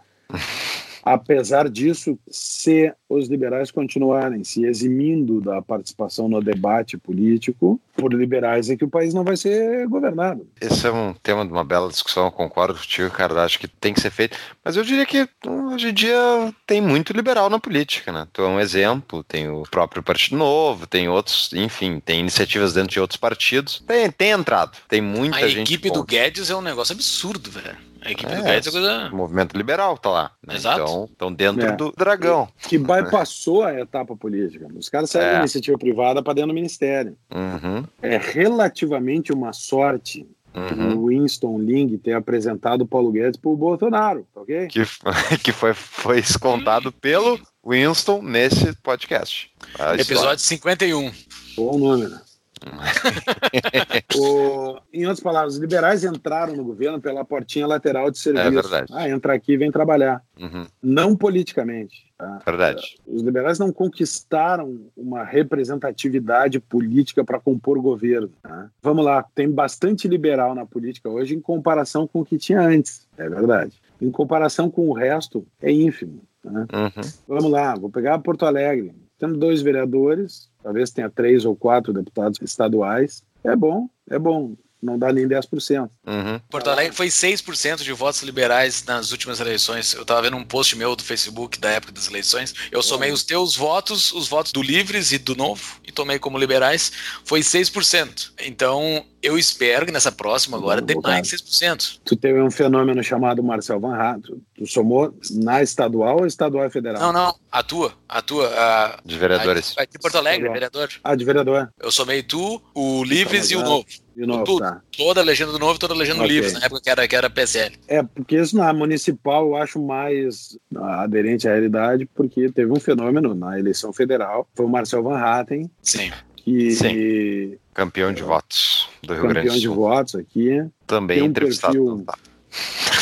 Apesar disso, se os liberais continuarem se eximindo da participação no debate político, por liberais é que o país não vai ser governado. Esse é um tema de uma bela discussão, eu concordo contigo, cara, acho que tem que ser feito. Mas eu diria que hoje em dia tem muito liberal na política, né? Tu é um exemplo, tem o próprio Partido Novo, tem outros, enfim, tem iniciativas dentro de outros partidos. Tem, tem entrado, tem muita A gente. A equipe do Guedes é um negócio absurdo, velho. A equipe é, do Guedes é coisa. O movimento liberal tá lá. Né? Exato. Então, estão dentro é. do dragão. Que bypassou a etapa política. Os caras saíram é. da iniciativa privada para dentro do ministério. Uhum. É relativamente uma sorte Uhum. o Winston Ling ter apresentado o Paulo Guedes para o Bolsonaro, tá ok? Que, que foi, foi escontado pelo Winston nesse podcast. Episódio 51. Bom número. o, em outras palavras, os liberais entraram no governo pela portinha lateral de serviço. É verdade. Ah, entra aqui e vem trabalhar. Uhum. Não politicamente. Tá? Verdade. Os liberais não conquistaram uma representatividade política para compor o governo. Tá? Vamos lá, tem bastante liberal na política hoje em comparação com o que tinha antes. É verdade. Em comparação com o resto, é ínfimo. Tá? Uhum. Vamos lá, vou pegar Porto Alegre. Temos dois vereadores, talvez tenha três ou quatro deputados estaduais. É bom, é bom não dá nem 10%. Uhum. Porto Alegre foi 6% de votos liberais nas últimas eleições. Eu estava vendo um post meu do Facebook da época das eleições. Eu somei os teus votos, os votos do Livres e do Novo, e tomei como liberais. Foi 6%. Então, eu espero que nessa próxima agora dê mais de 6%. Tu teve um fenômeno chamado Marcel Van Hatten. Tu somou na estadual ou estadual e federal? Não, não. A tua. A tua. A, de vereadores. A, a de Porto Alegre, vereador. Ah, de vereador. Eu somei tu, o Livres tá, e o Novo. De novo, Tudo. tá. Toda a legenda do Novo e toda a legenda okay. do Livres, na época que era, que era PSL. É, porque isso na municipal eu acho mais aderente à realidade, porque teve um fenômeno na eleição federal. Foi o Marcel Van Hatten. Sim. Que Sim. Campeão de votos do Rio Grande do Sul. Campeão de votos aqui. Também um entrevistado. Perfil...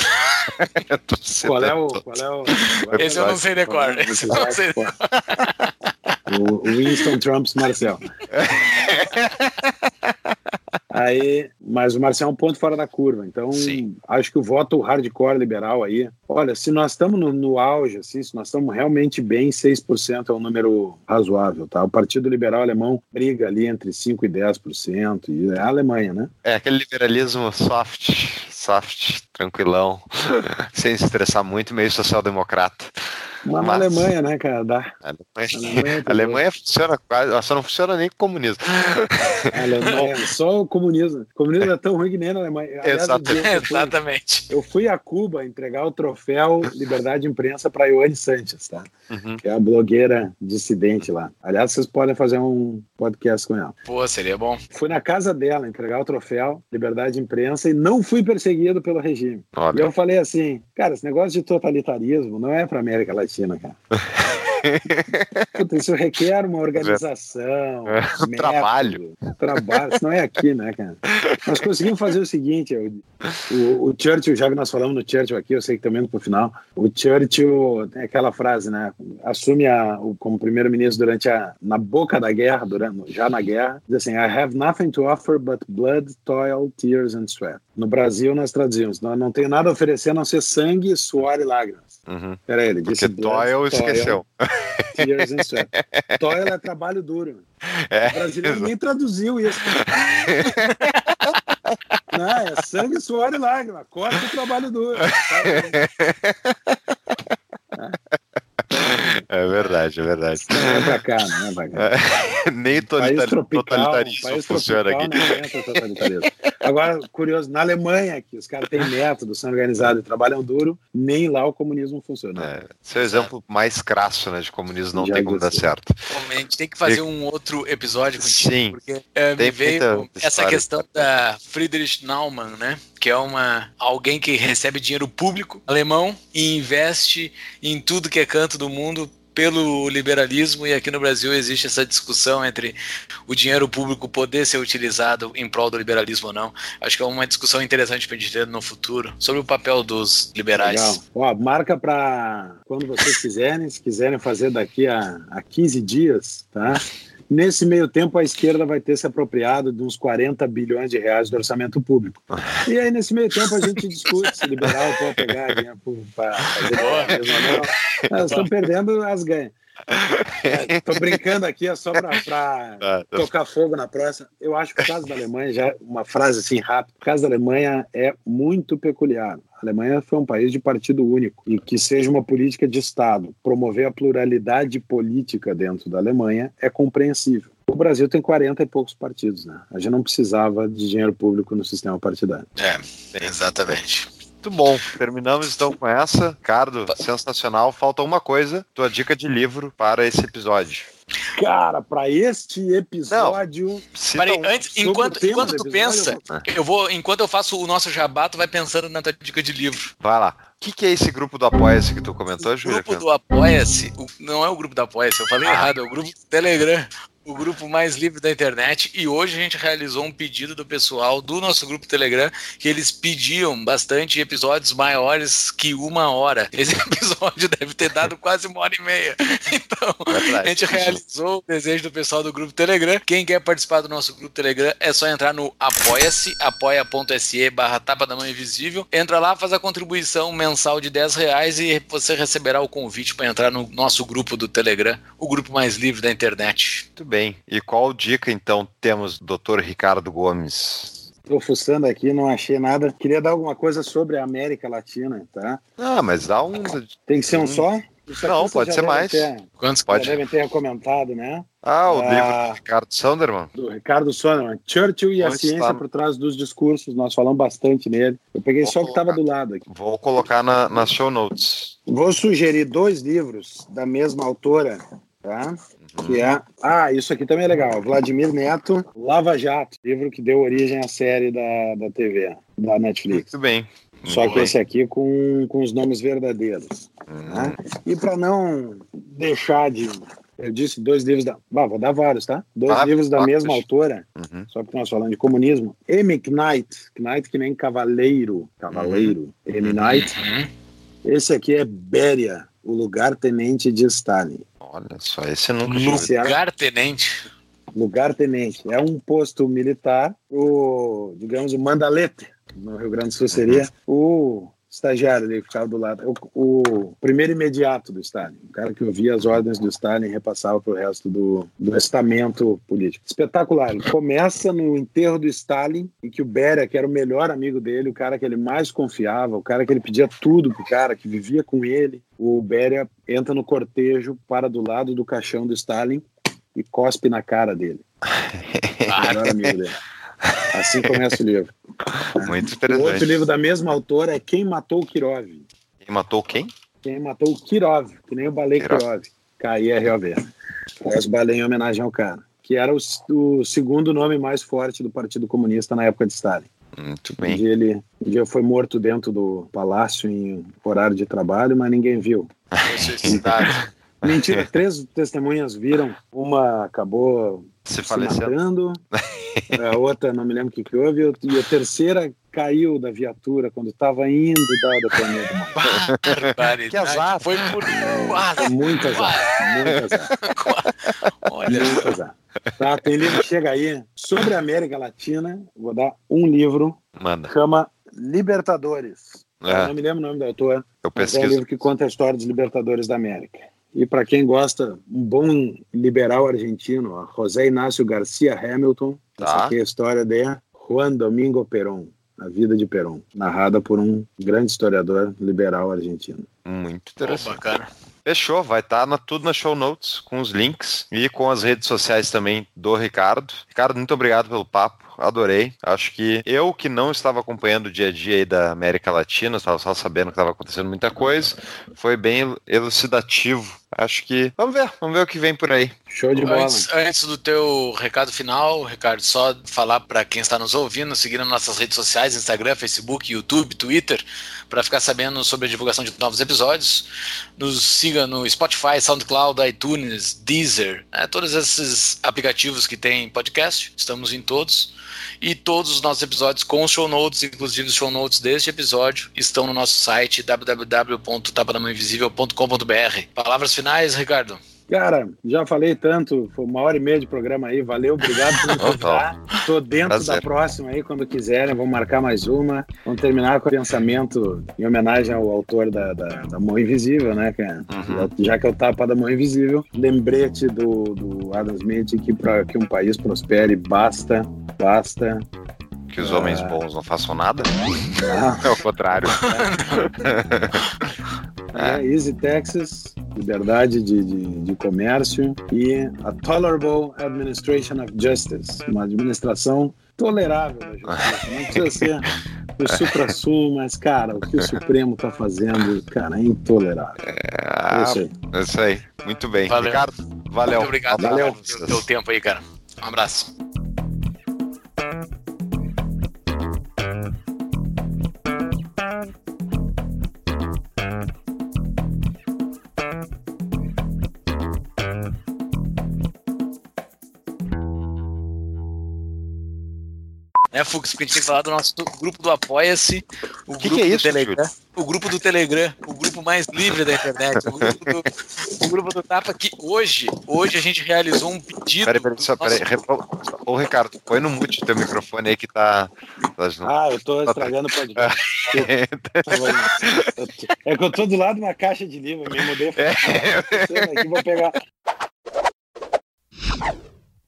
qual é o. Qual é o... Esse eu não sei decor. Esse eu não sei. O Winston Trumps Marcel. Aí, mas o Marcel é um ponto fora da curva. Então, Sim. acho que o voto hardcore liberal aí. Olha, se nós estamos no, no, auge, assim, se nós estamos realmente bem, 6% é um número razoável, tá? O Partido Liberal Alemão briga ali entre 5% e 10%, e é a Alemanha, né? É aquele liberalismo soft, soft, tranquilão, sem se estressar muito, meio social-democrata. Mas, na Alemanha, né, cara? Dá. A Alemanha, Alemanha, a Alemanha funciona quase, só não funciona nem com o comunismo. A Alemanha, só o comunismo. O comunismo é tão ruim que nem na Alemanha. Aliás, Exatamente. Eu fui, Exatamente. Eu fui a Cuba entregar o troféu Liberdade de Imprensa para Ioane Sanches, tá? Uhum. Que é a blogueira dissidente lá. Aliás, vocês podem fazer um podcast com ela. Pô, seria bom. Fui na casa dela entregar o troféu Liberdade de Imprensa e não fui perseguido pelo regime. Olha. E eu falei assim, cara, esse negócio de totalitarismo não é para América Latina, cara. Puta, isso requer uma organização, é, método, trabalho. Trabalho, isso não é aqui, né, cara? Nós conseguimos fazer o seguinte: o, o, o Churchill, já que nós falamos no Churchill aqui, eu sei que também pro final, o Churchill tem aquela frase, né? Assume a, o, como primeiro-ministro durante a na boca da guerra, durante, já na guerra, diz assim: I have nothing to offer but blood, toil, tears and sweat. No Brasil, nós traduzimos: não, não tenho nada a oferecer a não ser sangue, suor e lágrimas. Uhum. Peraí, ele disse Porque toil esqueceu. And sweat. Toil é trabalho duro. É, o brasileiro nem traduziu isso. Não, é sangue, suor e lágrima. Corta o trabalho duro. É verdade. verdade, é verdade. Não é pra cá, não é pra cá. É, nem País tropical, totalitarismo funciona aqui. Agora, curioso, na Alemanha, que os caras têm método, são organizados e trabalham duro, nem lá o comunismo funciona. É, esse é o exemplo mais crasso, né, de comunismo não Já tem como dar certo. Bom, A gente tem que fazer um outro episódio contigo, Sim. porque é, me veio essa questão da Friedrich Naumann, né? Que é uma alguém que recebe dinheiro público alemão e investe em tudo que é canto do mundo pelo liberalismo e aqui no Brasil existe essa discussão entre o dinheiro público poder ser utilizado em prol do liberalismo ou não. Acho que é uma discussão interessante para a gente ter no futuro sobre o papel dos liberais. Legal. Ó, marca para quando vocês quiserem, se quiserem fazer daqui a, a 15 dias, tá? Nesse meio tempo, a esquerda vai ter se apropriado de uns 40 bilhões de reais do orçamento público. E aí, nesse meio tempo, a gente discute se liberal pode pegar dinheiro para fazer ou não. Elas estão perdendo, as ganham. Estou brincando aqui, é só para Ah, tocar fogo na próxima. Eu acho que o caso da Alemanha, já uma frase assim rápida, o caso da Alemanha é muito peculiar. A Alemanha foi um país de partido único e que seja uma política de Estado, promover a pluralidade política dentro da Alemanha é compreensível. O Brasil tem 40 e poucos partidos, né? A gente não precisava de dinheiro público no sistema partidário. É, exatamente. Muito bom. Terminamos então com essa. Ricardo, sensacional. Falta uma coisa, tua dica de livro para esse episódio. Cara, para este episódio, Peraí, um. antes, enquanto, o enquanto tu pensa, eu vou, enquanto eu faço o nosso jabá, tu vai pensando na tua dica de livro. Vai lá. O que, que é esse grupo do Apoia-se que tu comentou, O Júlia? grupo do Apoia-se, o- não é o grupo do Apoia-se, eu falei errado, é o grupo do Telegram, o grupo mais livre da internet. E hoje a gente realizou um pedido do pessoal do nosso grupo Telegram que eles pediam bastante episódios maiores que uma hora. Esse episódio deve ter dado quase uma hora e meia. Então, a gente realizou o desejo do pessoal do grupo Telegram. Quem quer participar do nosso grupo Telegram é só entrar no apoia-se, apoia.se barra tapa da mão invisível. Entra lá, faz a contribuição mensal de 10 reais e você receberá o convite para entrar no nosso grupo do Telegram, o grupo mais livre da internet. Muito bem. E qual dica então temos, doutor Ricardo Gomes? Estou fuçando aqui, não achei nada. Queria dar alguma coisa sobre a América Latina, tá? Ah, mas dá um. Tem que ser um Hum. só? Não, pode ser mais. ter- Quantos Pode. Já devem ter comentado, né? Ah, o Ah. livro do Ricardo Sanderman. Do Ricardo Sonneman. Churchill e a Onde ciência está? por trás dos discursos. Nós falamos bastante nele. Eu peguei Vou só o que estava do lado aqui. Vou colocar na, nas show notes. Vou sugerir dois livros da mesma autora, tá? Que é. Ah, isso aqui também é legal. Vladimir Neto, Lava Jato, livro que deu origem à série da, da TV, da Netflix. Muito bem. Só que bem. esse aqui com, com os nomes verdadeiros. Hum, né? E para não deixar de. Eu disse dois livros da. Bah, vou dar vários, tá? Dois Ah, livros da ah, mesma autora, uhum. só porque nós falamos de comunismo. M. Knight. Knight que nem cavaleiro. Cavaleiro. M. Knight. Esse aqui é Béria, o lugar-tenente de Stalin. Olha só, esse ouvido. Esse é Lugar tenente. lugar-tenente. É um posto militar, o, digamos, o Mandalete, no Rio Grande do Sul seria o estagiário ali que ficava do lado, o, o primeiro imediato do Stalin, o cara que ouvia as ordens do Stalin e repassava para o resto do, do estamento político. Espetacular. Ele começa no enterro do Stalin, em que o Beria, que era o melhor amigo dele, o cara que ele mais confiava, o cara que ele pedia tudo pro cara, que vivia com ele, o Beria entra no cortejo, para do lado do caixão do Stalin e cospe na cara dele. O melhor amigo dele. Assim começa o livro. Muito O outro interessante. livro da mesma autora é Quem Matou Kirov. E matou quem? Quem matou o Kirov, que nem o Balei Kirov. Kirov. Parece o Balei em homenagem ao cara. Que era o, o segundo nome mais forte do Partido Comunista na época de Stalin. Muito Um bem. dia ele um dia foi morto dentro do palácio em horário de trabalho, mas ninguém viu. Suicidado. Mentira, três testemunhas viram. Uma acabou Se se matando, a outra não me lembro o que, que houve, e a terceira caiu da viatura quando estava indo dar o depoimento. Que azar. Foi por quase. Muito azar, muito azar, Olha muito azar. Tá, tem livro que chega aí sobre a América Latina. Vou dar um livro, Manda. chama Libertadores. Eu É, não me lembro o nome do autor, eu mas é um pesquiso. livro que conta a história dos Libertadores da América. E para quem gosta, um bom liberal argentino, ó, José Inácio Garcia Hamilton. Tá. Essa aqui é a história de Juan Domingo Perón, a vida de Perón, narrada por um grande historiador liberal argentino. Muito interessante. bacana. Fechou, vai estar tá tudo na show notes, com os links e com as redes sociais também do Ricardo. Ricardo, muito obrigado pelo papo adorei. Acho que eu que não estava acompanhando o dia a dia da América Latina, estava só sabendo que estava acontecendo muita coisa, foi bem elucidativo. Acho que vamos ver, vamos ver o que vem por aí. Show de bola. Antes, antes do teu recado final, Ricardo, só falar para quem está nos ouvindo, seguir nas nossas redes sociais, Instagram, Facebook, YouTube, Twitter, para ficar sabendo sobre a divulgação de novos episódios. Nos siga no Spotify, SoundCloud, iTunes, Deezer, né, todos esses aplicativos que tem podcast, estamos em todos. E todos os nossos episódios com show notes, inclusive os show notes deste episódio, estão no nosso site www.tapadamãoinvisível.com.br. Palavras finais, Ricardo? Cara, já falei tanto, foi uma hora e meia de programa aí, valeu, obrigado por me convidar. Tô dentro Prazer. da próxima aí, quando quiserem, vamos marcar mais uma. Vamos terminar com o pensamento em homenagem ao autor da, da, da Mão Invisível, né, cara? Uhum. Já que eu tapa da Mão Invisível, lembrete do, do Adam Smith que para que um país prospere, basta, basta que os homens ah. bons não façam nada? Ah. É o contrário. É, Easy Texas, liberdade de, de, de, comércio e a Tolerable Administration of Justice, uma administração tolerável da justiça. Não precisa ser o supra-sul, mas, cara, o que o Supremo está fazendo, cara, é intolerável. É, é isso aí. É isso aí. Muito bem. Valeu. Ricardo, valeu. Muito obrigado valeu. pelo teu tempo aí, cara. Um abraço. Fux? Porque a gente tem que falar do nosso grupo do Apoia-se, o que grupo que é do isso, Telegram. O grupo do Telegram, o grupo mais livre da internet, o grupo do, o grupo do Tapa, que hoje, hoje a gente realizou um pedido. Peraí, peraí, só, peraí. Ô, Ricardo, põe no mute teu microfone aí que tá. tá ah, eu tô estragando o podcast. é que eu tô do lado de uma caixa de livro, me mudei. É. Aqui, vou pegar,